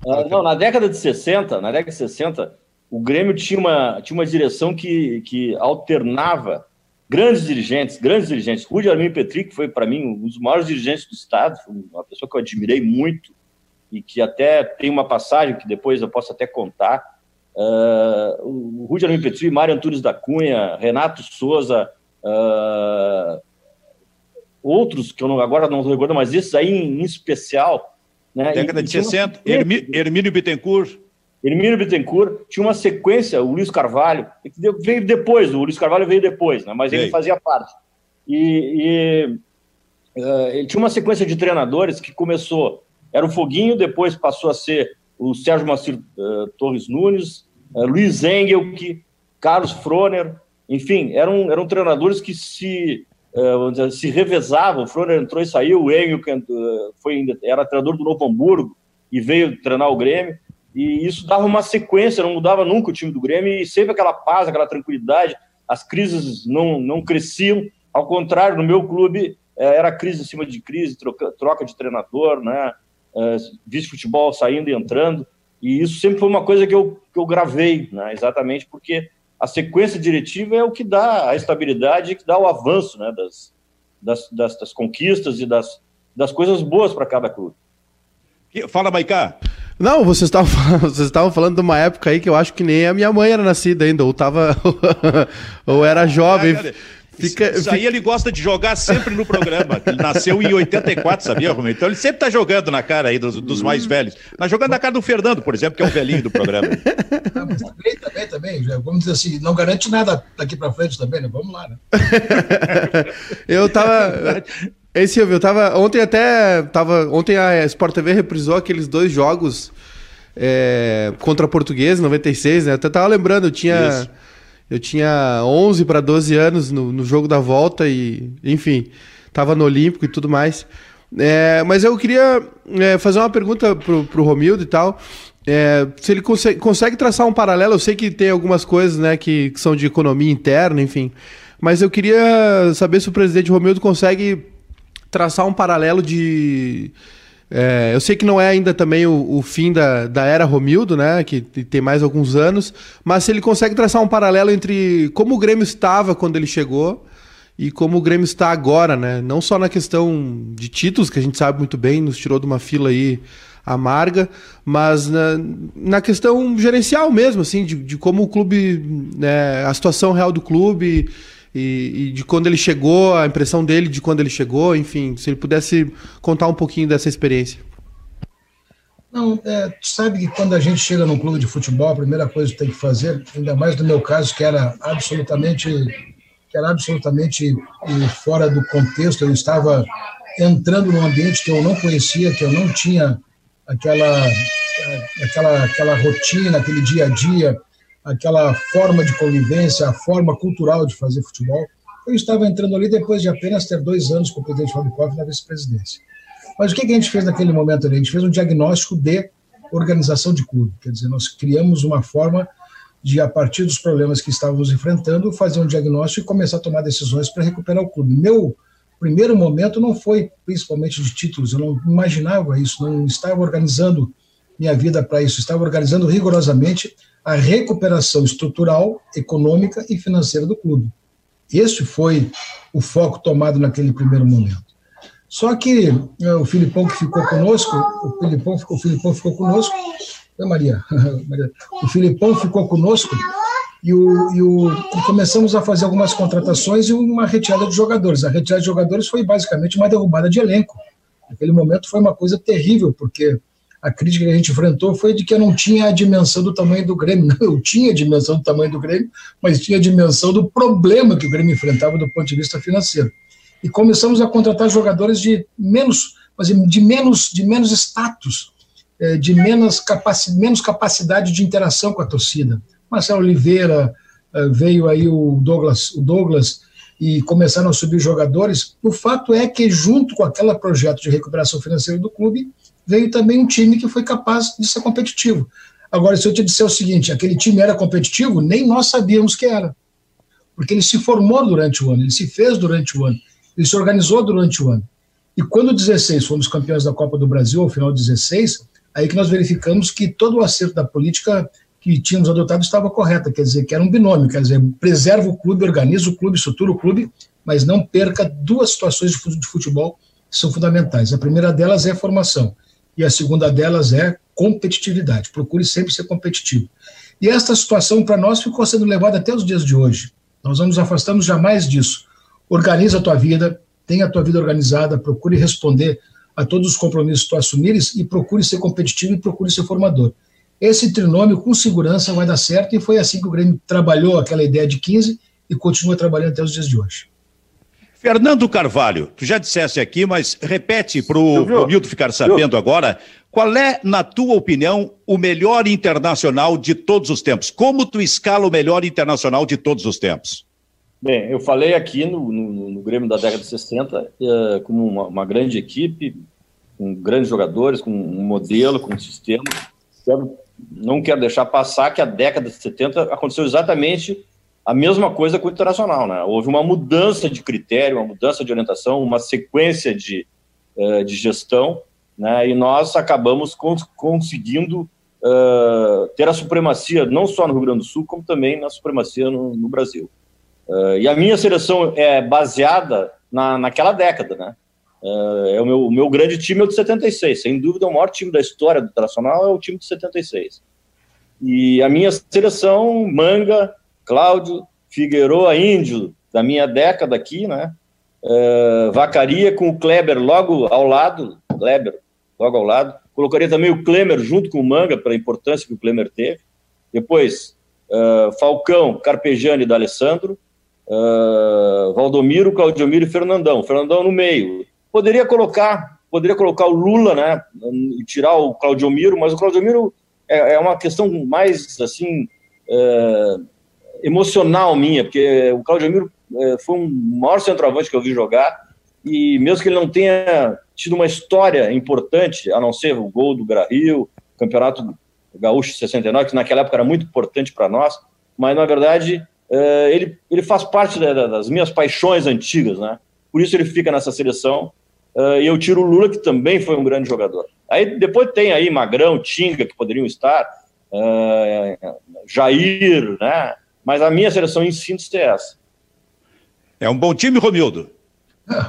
Uh, não, na década de 60, na década de 60, o Grêmio tinha uma, tinha uma direção que, que alternava grandes dirigentes, grandes dirigentes. Rudi Armin Petri, que foi para mim um dos maiores dirigentes do Estado, uma pessoa que eu admirei muito e que até tem uma passagem que depois eu posso até contar. Uh, o Rudi Armin Petri, Mário Antunes da Cunha, Renato Souza, uh, outros que eu não, agora não recordo, mas esses aí em, especial. Né? Década e, de 60, Hermínio, Hermínio Bittencourt. Hermínio Bittencourt tinha uma sequência, o Luiz Carvalho, que veio depois, o Luiz Carvalho veio depois, né? mas ele fazia parte. E, e uh, ele tinha uma sequência de treinadores que começou era o Foguinho, depois passou a ser o Sérgio Macir uh, Torres Nunes, uh, Luiz Engelke, Carlos Froner, enfim, eram, eram treinadores que se, uh, dizer, se revezavam. O Froner entrou e saiu, o Engelke foi, era treinador do Novo Hamburgo e veio treinar o Grêmio. E isso dava uma sequência, não mudava nunca o time do Grêmio, e sempre aquela paz, aquela tranquilidade, as crises não, não cresciam. Ao contrário, no meu clube, era crise em cima de crise, troca, troca de treinador, né? vice-futebol saindo e entrando, e isso sempre foi uma coisa que eu, que eu gravei, né, exatamente porque a sequência diretiva é o que dá a estabilidade e que dá o avanço né, das, das, das, das conquistas e das, das coisas boas para cada clube. Fala, Maicá. Não, vocês estavam *laughs* falando, vocês estavam falando de uma época aí que eu acho que nem a minha mãe era nascida ainda, ou tava *laughs* ou era jovem. Fica, isso, aí ele gosta de jogar sempre no programa. Ele nasceu em 84, sabia, Romeu? Então ele sempre tá jogando na cara aí dos, dos mais velhos. Tá jogando na cara do Fernando, por exemplo, que é o velhinho do programa. Ah, mas também, também, também. Vamos dizer assim, não garante nada daqui para frente também, né? Vamos lá, né? *laughs* eu tava. Ei, Silvio, eu tava. Ontem até. Tava, ontem a Sport TV reprisou aqueles dois jogos é, contra a Portuguesa, 96, né? Eu até tava lembrando, eu tinha. Isso eu tinha 11 para 12 anos no, no, jogo da volta e, enfim, estava no Olímpico e tudo mais. É, mas eu queria é, fazer uma pergunta pro, pro Romildo e tal. É, se ele consegue, consegue, traçar um paralelo, eu sei que tem algumas coisas né, que, que, são de economia interna, enfim. Mas eu queria saber se o presidente Romildo consegue traçar um paralelo de é, eu sei que não é ainda também o, o, fim da, da era Romildo, né? Que tem mais alguns anos, mas se ele consegue traçar um paralelo entre como o Grêmio estava quando ele chegou e como o Grêmio está agora, né? Não só na questão de títulos, que a gente sabe muito bem, nos tirou de uma fila aí amarga, mas na, na questão gerencial mesmo, assim, de, de como o clube, né, a situação real do clube e, e, de quando ele chegou, a impressão dele de quando ele chegou, enfim, se ele pudesse contar um pouquinho dessa experiência. Não, é, tu sabe que quando a gente chega num clube de futebol, a primeira coisa que tem que fazer, ainda mais no meu caso, que era absolutamente, que era absolutamente fora do contexto, eu estava entrando num ambiente que eu não conhecia, que eu não tinha aquela, aquela, aquela rotina, aquele dia a dia, aquela forma de convivência, a forma cultural de fazer futebol. Eu estava entrando ali depois de apenas ter dois anos com o presidente Fábio na vice-presidência. Mas o que a gente fez naquele momento ali? A gente fez um diagnóstico de organização de clube. Quer dizer, nós criamos uma forma de, a partir dos problemas que estávamos enfrentando, fazer um diagnóstico e começar a tomar decisões para recuperar o clube. Meu primeiro momento não foi principalmente de títulos, eu não imaginava isso, não estava organizando minha vida para isso, estava organizando rigorosamente a recuperação estrutural, econômica e financeira do clube. Este foi o foco tomado naquele primeiro momento. Só que é, o Filipão que ficou conosco, o Filipão, o Filipão ficou conosco, Oi, *laughs* Maria, o Filipão ficou conosco e, o, e, o, e começamos a fazer algumas contratações e uma retirada de jogadores. A retirada de jogadores foi basicamente uma derrubada de elenco. Naquele momento foi uma coisa terrível, porque a crítica que a gente enfrentou foi de que eu não tinha a dimensão do tamanho do Grêmio. *laughs* Não, eu tinha a dimensão do tamanho do Grêmio, mas tinha a dimensão do problema que o Grêmio enfrentava do ponto de vista financeiro. e começamos a contratar jogadores de menos, de menos, de menos status, é, de menos, capaci menos capacidade de interação com a torcida. Marcelo Oliveira, é, veio aí o Douglas, o Douglas e começaram a subir jogadores. O fato é que, junto com aquele projeto de recuperação financeira do clube, veio também um time que foi capaz de ser competitivo. Agora, se eu te disser o seguinte, aquele time era competitivo, nem nós sabíamos que era. Porque ele se formou durante o ano, ele se fez durante o ano, ele se organizou durante o ano. E quando 16 fomos campeões da Copa do Brasil, ao final de 16, aí que nós verificamos que todo o acerto da política que tínhamos adotado estava correta, quer dizer, que era um binômio, quer dizer, preserva o clube, organiza o clube, estrutura o clube, mas não perca duas situações de futebol que são fundamentais. A primeira delas é a formação e a segunda delas é competitividade. Procure sempre ser competitivo. E esta situação para nós ficou sendo levada até os dias de hoje. Nós não nos afastamos jamais disso. Organiza a tua vida, tenha a tua vida organizada, procure responder a todos os compromissos que tu assumires e procure ser competitivo e procure ser formador. Esse trinômio, com segurança, vai dar certo, e foi assim que o Grêmio trabalhou aquela ideia de 15 e continua trabalhando até os dias de hoje. Fernando Carvalho, tu já disseste aqui, mas repete para o Milton ficar sabendo agora, qual é, na tua opinião, o melhor internacional de todos os tempos? Como tu escala o melhor internacional de todos os tempos? Bem, eu falei aqui no, no, no Grêmio da década de 60, uh, eh, como uma, uma, grande equipe, com grandes jogadores, com um modelo, com um sistema. Não quero deixar passar que a década de 70 aconteceu exatamente a mesma coisa com o internacional. Né? Houve uma mudança de critério, uma mudança de orientação, uma sequência de, uh, de gestão, né? e nós acabamos cons conseguindo uh, ter a supremacia, não só no Rio Grande do Sul, como também na supremacia no, no Brasil. Uh, e a minha seleção é baseada na, naquela década, né? É o meu, o meu grande time é o de 76. Sem dúvida, o maior time da história do Internacional é o time de 76. E a minha seleção, Manga, Cláudio, Figueroa, Índio, da minha década aqui, né? Uh, vacaria com o Kleber logo ao lado, Kleber logo ao lado. Colocaria também o Klemer junto com o Manga, pela importância que o Klemer teve. Depois, uh, Falcão, Carpegiani e D'Alessandro. Uh, Valdomiro, Claudiomiro e Fernandão. Fernandão no meio. Poderia colocar, poderia colocar o Lula, né, tirar o Claudio Miro, mas o Claudio Miro é, é uma questão mais, assim, é, emocional minha, porque o Claudio Miro é, foi um maior centroavante que eu vi jogar, e mesmo que ele não tenha tido uma história importante, a não ser o gol do Garril, Campeonato Gaúcho 69, que naquela época era muito importante para nós, mas na verdade é, ele, ele faz parte das minhas paixões antigas, né? Por isso ele fica nessa seleção e eu tiro o Lula, que também foi um grande jogador. Aí depois tem aí Magrão, Tinga, que poderiam estar, Jair, né? Mas a minha seleção em síntese é essa. É um bom time, Romildo? É,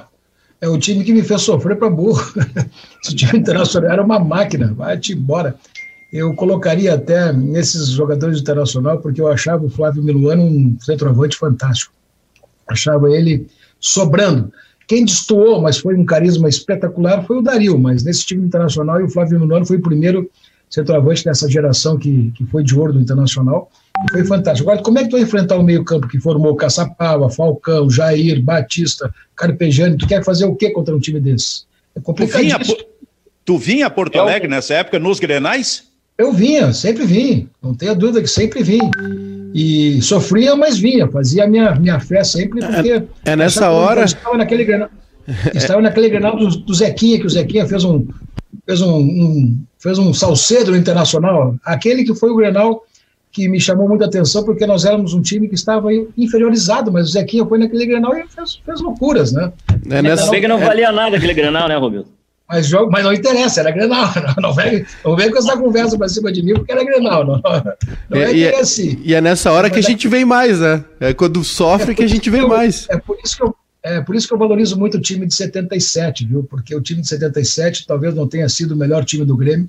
é o time que me fez sofrer para burro. *laughs* Esse time internacional era uma máquina, vai-te embora. Eu colocaria até nesses jogadores internacional, porque eu achava o Flávio Miluano um centroavante fantástico. Achava ele sobrando. Quem destoou, mas foi um carisma espetacular, foi o Dario, mas nesse time internacional, e o Flávio Milano foi o primeiro centroavante dessa geração que, que foi de ouro do Internacional, foi fantástico. Agora, como é que tu vai enfrentar o meio-campo que formou Caçapava, Falcão, Jair, Batista, Carpejani? Tu quer fazer o que contra um time desse? É complicado. Tu vinha, tu vinha a Porto Alegre nessa época nos Grenais? Eu vinha, sempre vim, não tenha dúvida que sempre vim. E sofria, mas vinha, fazia a minha, minha fé sempre, é, porque. É, é nessa hora. Estava naquele granal, *laughs* estava naquele granal do, do, Zequinha, que o Zequinha fez um, fez um, um, fez um salcedo no internacional. Aquele que foi o granal que me chamou muita atenção, porque nós éramos um time que estava inferiorizado, mas o Zequinha foi naquele granal e fez, fez loucuras, né? É nessa... que não valia nada aquele granal, né, Roberto? Mas, jogo, mas não interessa, era Grenal. *laughs* Não, não, vem, não vem com essa conversa para cima de mim, porque era Grenal. Não, não é, é, e, é, assim. e é nessa hora que a gente vem mais, né? É quando sofre é que a gente vem eu, mais. É por, isso que eu, é por isso que eu valorizo muito o time de 77, viu? Porque o time de 77 talvez não tenha sido o melhor time do Grêmio,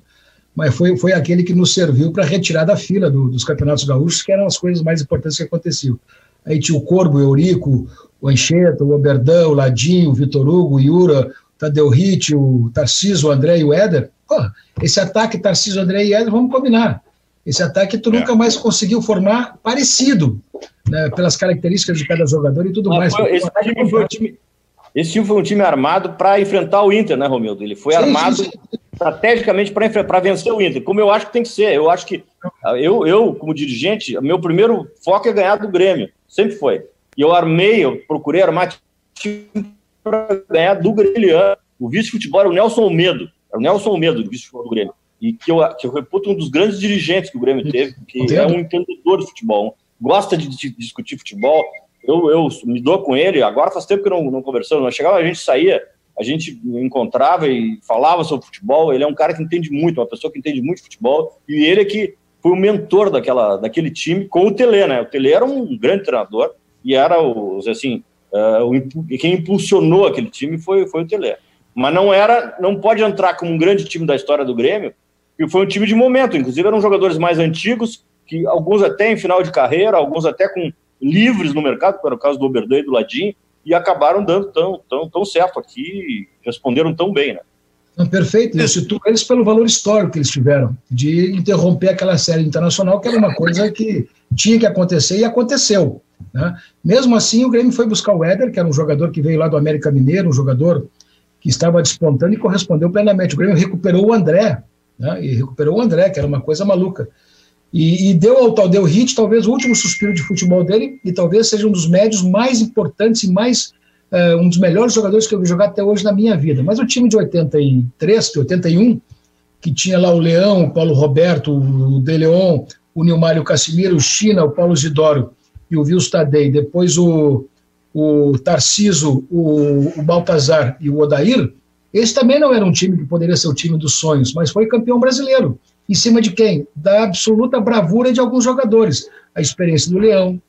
mas foi, foi aquele que nos serviu para retirar da fila do, dos campeonatos gaúchos, que eram as coisas mais importantes que aconteciam. Aí tinha o Corbo, o Eurico, o Ancheta, o Oberdão, o Ladinho, o Vitor Hugo, o Iura, Tadeu Ritt, o Tarcísio, o André e o Éder, esse ataque Tarcísio, André e Éder, vamos combinar. Esse ataque tu é. nunca mais conseguiu formar parecido, né, pelas características de cada jogador e tudo Mas mais. Foi, esse time foi o time, esse time foi um time armado para enfrentar o Inter, né, Romildo? Ele foi sim, armado sim, sim. estrategicamente para vencer o Inter, como eu acho que tem que ser. Eu acho que eu, eu como dirigente, meu primeiro foco é ganhar do Grêmio, sempre foi. E eu armei, eu procurei armar time para ganhar do Grêmio. O vice-futebol era o Nelson Almedo, era o Nelson Almedo do vice-futebol do Grêmio. E que eu, que eu reputo um dos grandes dirigentes que o Grêmio teve, que é um entendedor de futebol, gosta de, de discutir futebol, eu, eu me dou com ele, agora faz tempo que não, não conversamos, mas chegava, a gente saía, a gente encontrava e falava sobre futebol, ele é um cara que entende muito, uma pessoa que entende muito futebol, e ele é que foi o mentor daquela, daquele time com o Tele, né? O Tele era um grande treinador e era o, assim, uh, quem impulsionou aquele time foi, foi o Tele. Mas não era, não pode entrar como um grande time da história do Grêmio, e foi um time de momento, inclusive eram jogadores mais antigos, que alguns até em final de carreira, alguns até com livres no mercado, para o caso do Oberdan e do Ladinho, e acabaram dando tão, tão, tão certo aqui, responderam tão bem, né? Não, perfeito, eu situo eles pelo valor histórico que eles tiveram, de interromper aquela série internacional, que era uma coisa que tinha que acontecer e aconteceu. Né? Mesmo assim, o Grêmio foi buscar o Éder, que era um jogador que veio lá do América Mineiro, um jogador que estava despontando e correspondeu plenamente. O Grêmio recuperou o André, né? e recuperou o André, que era uma coisa maluca. E, e, deu ao tal deu hit, talvez o último suspiro de futebol dele, e talvez seja um dos médios mais importantes e mais uh, um dos melhores jogadores que eu vi jogar até hoje na minha vida. Mas o time de 83, de 81, que tinha lá o Leão, o Paulo Roberto, o De Leon, o Nilmário Casimiro, o China, o Paulo Zidório e o Vils Tadei, depois o, o Tarciso, o, o Baltazar e o Odair, esse também não era um time que poderia ser o time dos sonhos, mas foi campeão brasileiro. Em cima de quem? Da absoluta bravura de alguns jogadores. A experiência do Leão,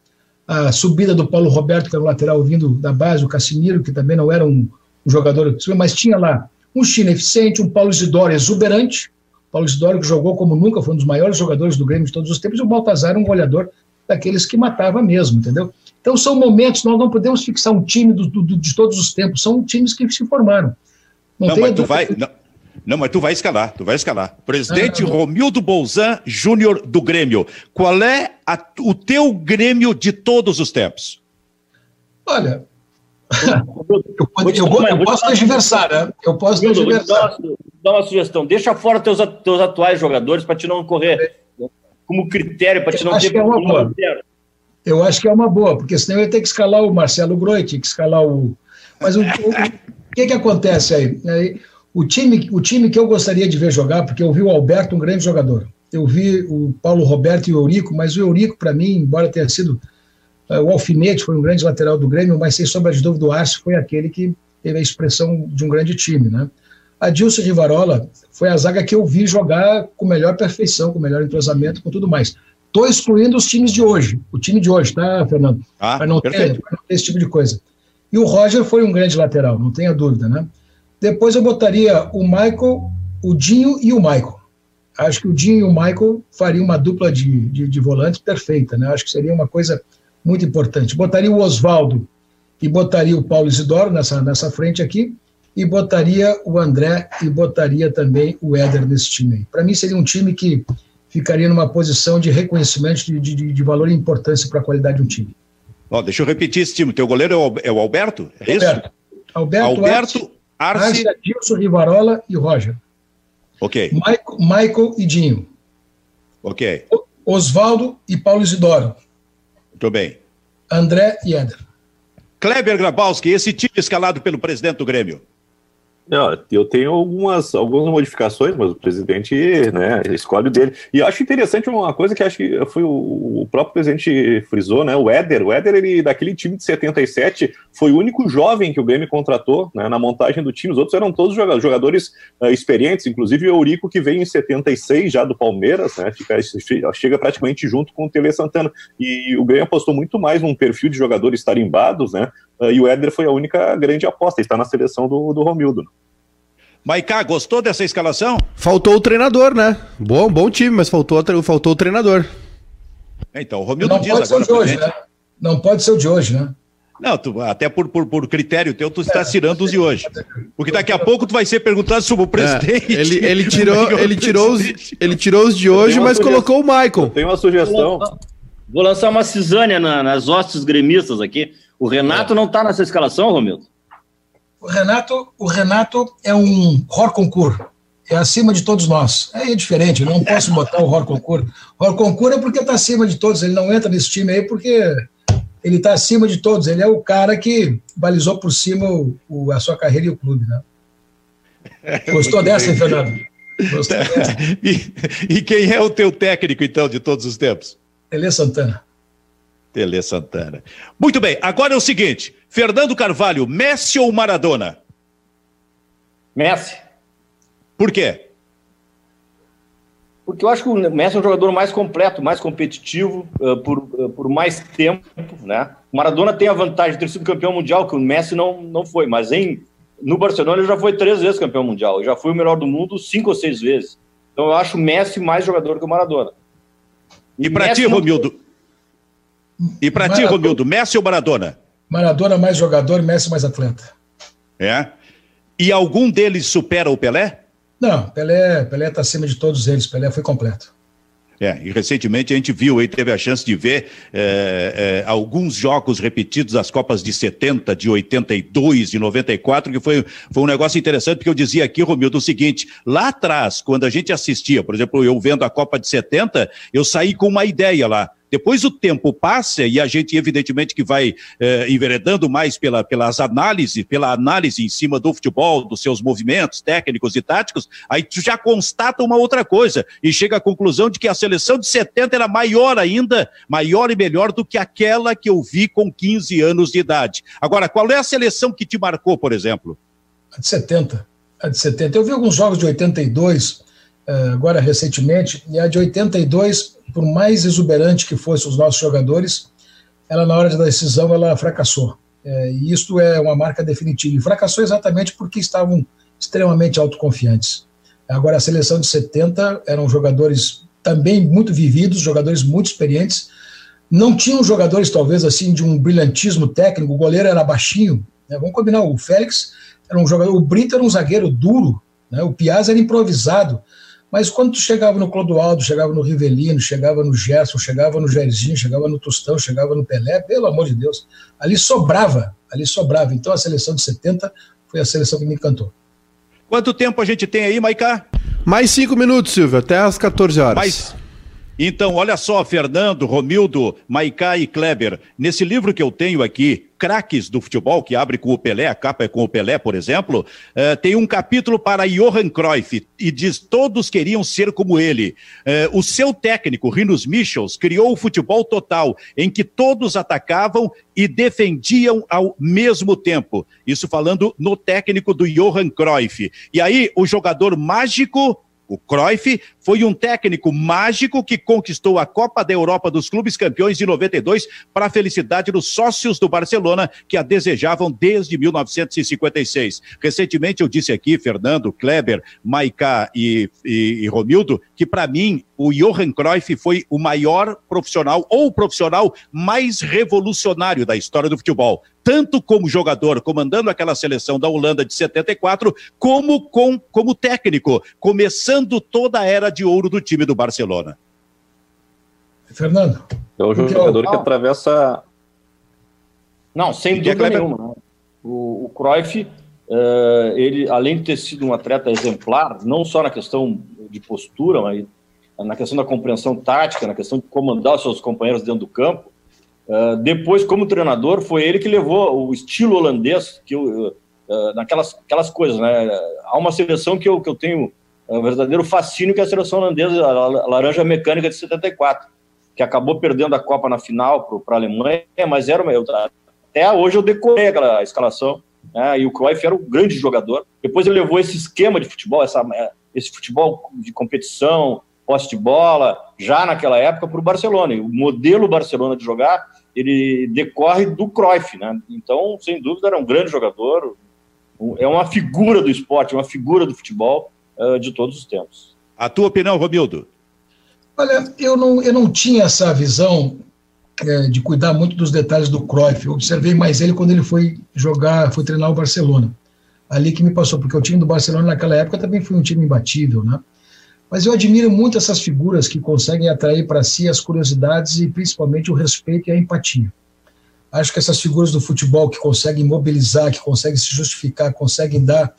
a subida do Paulo Roberto, que era o lateral vindo da base, o Casimiro, que também não era um, um jogador, mas tinha lá um China eficiente, um Paulo Isidoro exuberante, Paulo Isidoro que jogou como nunca, foi um dos maiores jogadores do Grêmio de todos os tempos, e o Baltazar um goleador daqueles que matava mesmo, entendeu? Então são momentos, nós não podemos fixar um time do, do, de todos os tempos, são times que se formaram. Não, não mas tu vai... Não não, mas tu vai escalar, tu vai escalar. Presidente ah, Romildo Bolzan Júnior do Grêmio. Qual é a, o teu Grêmio de todos os tempos? Olha, eu, eu, eu, eu posso adversar, né? Eu posso adversar. Dá uma sugestão, deixa fora teus, teus atuais jogadores para te não correr como critério, para te não ter... Que é uma boa. Eu acho que é uma boa, porque senão eu ia ter que escalar o Marcelo Groit, que escalar o... Mas o, o, o que que acontece aí? aí o time, o time que eu gostaria de ver jogar, porque eu vi o Alberto um grande jogador. Eu vi o Paulo Roberto e o Eurico, mas o Eurico, para mim, embora tenha sido uh, o alfinete, foi um grande lateral do Grêmio, mas sem sombra de dúvida, o Arce foi aquele que teve a expressão de um grande time, né? A Dilson Rivarola foi a zaga que eu vi jogar com melhor perfeição, com melhor entrosamento, com tudo mais. Estou excluindo os times de hoje, o time de hoje, tá, Fernando? Ah, para não, não ter esse tipo de coisa. E o Roger foi um grande lateral, não tenha dúvida, né? Depois eu botaria o Michael, o Dinho e o Michael. Acho que o Dinho e o Michael fariam uma dupla de, de, de volantes perfeita, né? Acho que seria uma coisa muito importante. Botaria o Oswaldo e botaria o Paulo Isidoro nessa, nessa frente aqui, e botaria o André e botaria também o Éder nesse time aí. Para mim seria um time que ficaria numa posição de reconhecimento de, de, de valor e importância para a qualidade de um time. Oh, deixa eu repetir esse time. O teu goleiro é o, é o Alberto? É Alberto. isso? Alberto, Alberto Arce, Adilson Rivarola e Roger. Ok. Michael, Michael e Dinho. Ok. Oswaldo e Paulo Isidoro. Muito bem. André e Éder. Kleber Grabowski, esse time escalado pelo presidente do Grêmio. Eu tenho algumas, algumas modificações, mas o presidente né, escolhe o dele. E acho interessante uma coisa que acho que foi o, o, próprio presidente frisou, né? O Éder. O Éder, ele, daquele time de 77, foi o único jovem que o Grêmio contratou né, na montagem do time. Os outros eram todos jogadores uh, experientes, inclusive o Eurico, que veio em 76 já do Palmeiras, né? Fica, chega praticamente junto com o Tele Santana. E o Grêmio apostou muito mais num perfil de jogadores tarimbados, né? E o Éder foi a única grande aposta, está na seleção do, do Romildo. Maiká, gostou dessa escalação? Faltou o treinador, né? Bom, bom time, mas faltou, faltou o treinador. Então, o Romildo não diz pode agora. Ser o de hoje, né? Não pode ser o de hoje, né? Não, tu, até por, por, por, critério teu, tu está é, tirando os de hoje. Porque daqui a pouco tu vai ser perguntado sobre o presidente. É, ele, *laughs* ele, tirou, ele, tirou os, ele tirou os de hoje, mas colocou o Michael. Tem uma sugestão. Vou lançar uma cisânia na, nas hostes gremistas aqui. O Renato é. não está nessa escalação, Romildo? O Renato, o Renato é um Horconcourt, é acima de todos nós. É diferente, eu não posso botar o Horconcourt. O Horconcourt é porque está acima de todos, ele não entra nesse time aí porque ele está acima de todos, ele é o cara que balizou por cima o, o, a sua carreira e o clube. Né? *laughs* Gostou dessa, Fernando? Gostou dessa? *laughs* e, e quem é o teu técnico, então, de todos os tempos? Tele Santana. Tele Santana. Muito bem, agora é o seguinte: Fernando Carvalho, Messi ou Maradona? Messi. Por quê? Porque eu acho que o Messi é um jogador mais completo, mais competitivo, uh, por, uh, por mais tempo, né? O Maradona tem a vantagem de ter sido campeão mundial, que o Messi não, não foi, mas em, no Barcelona ele já foi três vezes campeão mundial, ele já foi o melhor do mundo cinco ou seis vezes. Então eu acho o Messi mais jogador que o Maradona. E, e para ti, Romildo? E para ti, Romildo, Messi ou Maradona? Maradona mais jogador, Messi mais atleta. É? E algum deles supera o Pelé? Não, Pelé Pelé está acima de todos eles. Pelé foi completo. É, e recentemente a gente viu aí, teve a chance de ver é, é, alguns jogos repetidos das Copas de 70, de 82, de 94, que foi, foi um negócio interessante, porque eu dizia aqui, Romildo, o seguinte: lá atrás, quando a gente assistia, por exemplo, eu vendo a Copa de 70, eu saí com uma ideia lá. Depois o tempo passa e a gente, evidentemente, que vai eh, enveredando mais pela, pelas análises, pela análise em cima do futebol, dos seus movimentos técnicos e táticos, aí tu já constata uma outra coisa e chega à conclusão de que a seleção de 70 era maior ainda, maior e melhor do que aquela que eu vi com 15 anos de idade. Agora, qual é a seleção que te marcou, por exemplo? A de 70. A de 70. Eu vi alguns jogos de 82, eh, agora recentemente, e a de 82 por mais exuberante que fossem os nossos jogadores, ela na hora da decisão ela fracassou. É, e isto é uma marca definitiva. E fracassou exatamente porque estavam extremamente autoconfiantes. Agora, a seleção de 70 eram jogadores também muito vividos, jogadores muito experientes. Não tinham jogadores, talvez, assim, de um brilhantismo técnico. O goleiro era baixinho. Né? Vamos combinar, o Félix era um jogador, o Brito era um zagueiro duro, né? o Piazza era improvisado. Mas quando tu chegava no Clodoaldo, chegava no Rivelino, chegava no Gerson, chegava no Jairzinho, chegava no Tostão, chegava no Pelé, pelo amor de Deus, ali sobrava, ali sobrava. Então a seleção de 70 foi a seleção que me encantou. Quanto tempo a gente tem aí, Maicá? Mais cinco minutos, Silvio, até às 14 horas. Mais, então, olha só, Fernando, Romildo, Maicá e Kleber, nesse livro que eu tenho aqui, Craques do Futebol, que abre com o Pelé, a capa é com o Pelé, por exemplo, uh, tem um capítulo para Johan Cruyff e diz: todos queriam ser como ele. Uh, o seu técnico, Rinos Michels, criou o futebol total, em que todos atacavam e defendiam ao mesmo tempo. Isso falando no técnico do Johan Cruyff. E aí, o jogador mágico o Cruyff foi um técnico mágico que conquistou a Copa da Europa dos Clubes Campeões de 92 para a felicidade dos sócios do Barcelona que a desejavam desde 1956. Recentemente eu disse aqui, Fernando, Kleber, Maicá e, e, e Romildo, que para mim o Johan Cruyff foi o maior profissional ou o profissional mais revolucionário da história do futebol, tanto como jogador, comandando aquela seleção da Holanda de 74, como com, como técnico, começando toda a era de ouro do time do Barcelona. Fernando. É o jogador que atravessa. Não, sem dúvida é nenhuma. O, o Cruyff, uh, ele, além de ter sido um atleta exemplar, não só na questão de postura, mas na questão da compreensão tática, na questão de comandar os seus companheiros dentro do campo. Uh, depois, como treinador, foi ele que levou o estilo holandês, que eu, uh, naquelas aquelas coisas, né? Há uma seleção que eu, que eu tenho um verdadeiro fascínio, que é a seleção holandesa, a Laranja Mecânica de 74, que acabou perdendo a Copa na final para a Alemanha, mas era uma, eu, até hoje eu decorei aquela escalação, né? e o Cruyff era um grande jogador. Depois ele levou esse esquema de futebol, essa, esse futebol de competição, posse de bola, já naquela época, para o Barcelona. E o modelo Barcelona de jogar, ele decorre do Cruyff, né? Então, sem dúvida, era um grande jogador, é uma figura do esporte, uma figura do futebol uh, de todos os tempos. A tua opinião, Romildo? Olha, eu não, eu não tinha essa visão é, de cuidar muito dos detalhes do Cruyff. Eu observei mais ele quando ele foi jogar, foi treinar o Barcelona. Ali que me passou, porque o time do Barcelona naquela época também foi um time imbatível, né? Mas eu admiro muito essas figuras que conseguem atrair para si as curiosidades e principalmente o respeito e a empatia. Acho que essas figuras do futebol que conseguem mobilizar, que conseguem se justificar, conseguem dar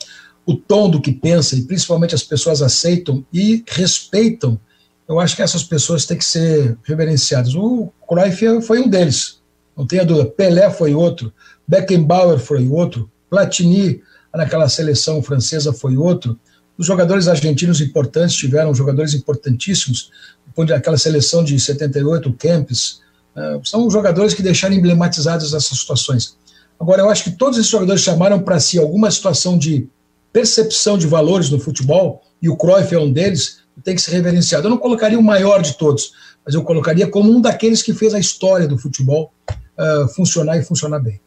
o tom do que pensa e principalmente as pessoas aceitam e respeitam, eu acho que essas pessoas têm que ser reverenciadas. O Cruyff foi um deles, não tenha dúvida. Pelé foi outro, Beckenbauer foi outro, Platini naquela seleção francesa foi outro. Os jogadores argentinos importantes tiveram jogadores importantíssimos, depois daquela seleção de 78, o Kempis, uh, são jogadores que deixaram emblematizadas essas situações. Agora, eu acho que todos esses jogadores chamaram para si alguma situação de percepção de valores no futebol, e o Cruyff é um deles, tem que ser reverenciado. Eu não colocaria o maior de todos, mas eu colocaria como um daqueles que fez a história do futebol uh, funcionar e funcionar bem.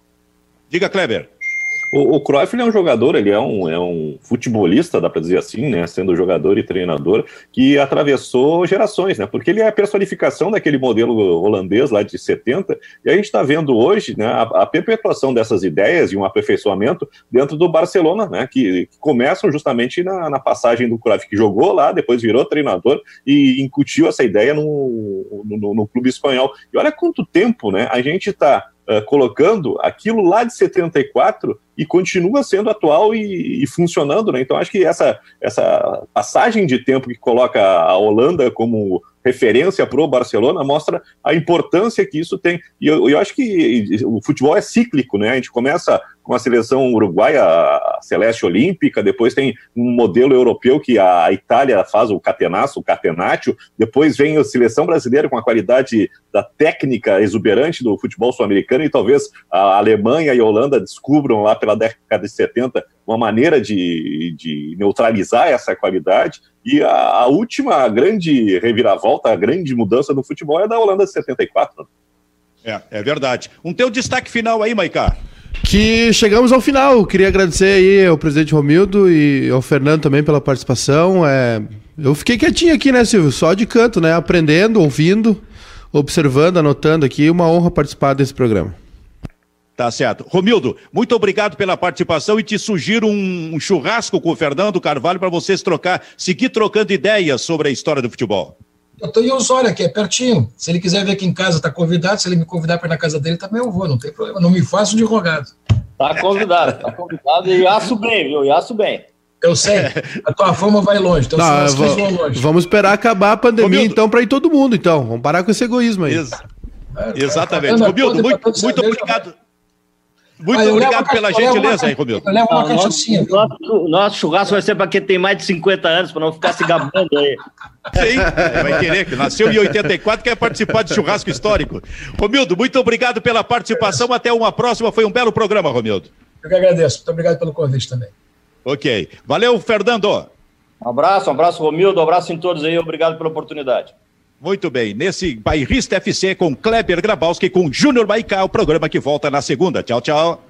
Diga, Kleber. O, o Cruyff é um jogador, ele é um, é um futebolista, dá para dizer assim, né, sendo jogador e treinador, que atravessou gerações, né, porque ele é a personificação daquele modelo holandês lá de 70, e a gente está vendo hoje né, a, a, perpetuação dessas ideias e um aperfeiçoamento dentro do Barcelona, né, que, que começam justamente na, na, passagem do Cruyff, que jogou lá, depois virou treinador e incutiu essa ideia no, no, no clube espanhol. E olha quanto tempo né, a gente está uh, colocando aquilo lá de 74 e continua sendo atual e, e, funcionando, né? Então acho que essa, essa passagem de tempo que coloca a Holanda como referência para o Barcelona mostra a importância que isso tem. E eu, eu, acho que o futebol é cíclico, né? A gente começa com a seleção uruguaia, a Celeste Olímpica, depois tem um modelo europeu que a Itália faz o catenaço, o catenaccio, depois vem a seleção brasileira com a qualidade da técnica exuberante do futebol sul-americano e talvez a Alemanha e a Holanda descubram lá pela década de 70 uma maneira de, de neutralizar essa qualidade. E a, a, última grande reviravolta, a grande mudança no futebol é da Holanda de 74. É, é verdade. Um teu destaque final aí, Maicá. Que chegamos ao final. Queria agradecer aí ao presidente Romildo e ao Fernando também pela participação. É, eu fiquei quietinho aqui, né, Silvio? Só de canto, né? Aprendendo, ouvindo, observando, anotando aqui. Uma honra participar desse programa. Tá certo. Romildo, muito obrigado pela participação e te sugiro um, um churrasco com o Fernando Carvalho para vocês trocar, seguir trocando ideias sobre a história do futebol. Eu estou em Osório aqui, é pertinho. Se ele quiser vir aqui em casa, está convidado. Se ele me convidar para ir na casa dele, também eu vou, não tem problema. Não me faço de rogado. Tá convidado, tá convidado e aço bem, viu? E aço bem. Eu sei, a tua fama vai longe, então não, vou, vão longe. Vamos esperar acabar a pandemia, Romildo. então, para ir todo mundo, então. Vamos parar com esse egoísmo aí. Ex é, Exatamente. Romildo, muito, muito obrigado. Muito ah, obrigado pela gentileza aí, Romildo. Eu levo uma cachaçinha. Nosso, nosso churrasco vai ser para quem tem mais de 50 anos, para não ficar se gabando aí. Sim, vai querer, que nasceu em 84, quer participar de churrasco histórico. Romildo, muito obrigado pela participação. Até uma próxima. Foi um belo programa, Romildo. Eu que agradeço. Muito obrigado pelo convite também. Ok. Valeu, Fernando. Um abraço, um abraço, Romildo. Um abraço em todos aí. Obrigado pela oportunidade. Muito bem, nesse Bairrista FC com Kleber Grabowski com Júnior Baicá, o programa que volta na segunda. Tchau, tchau.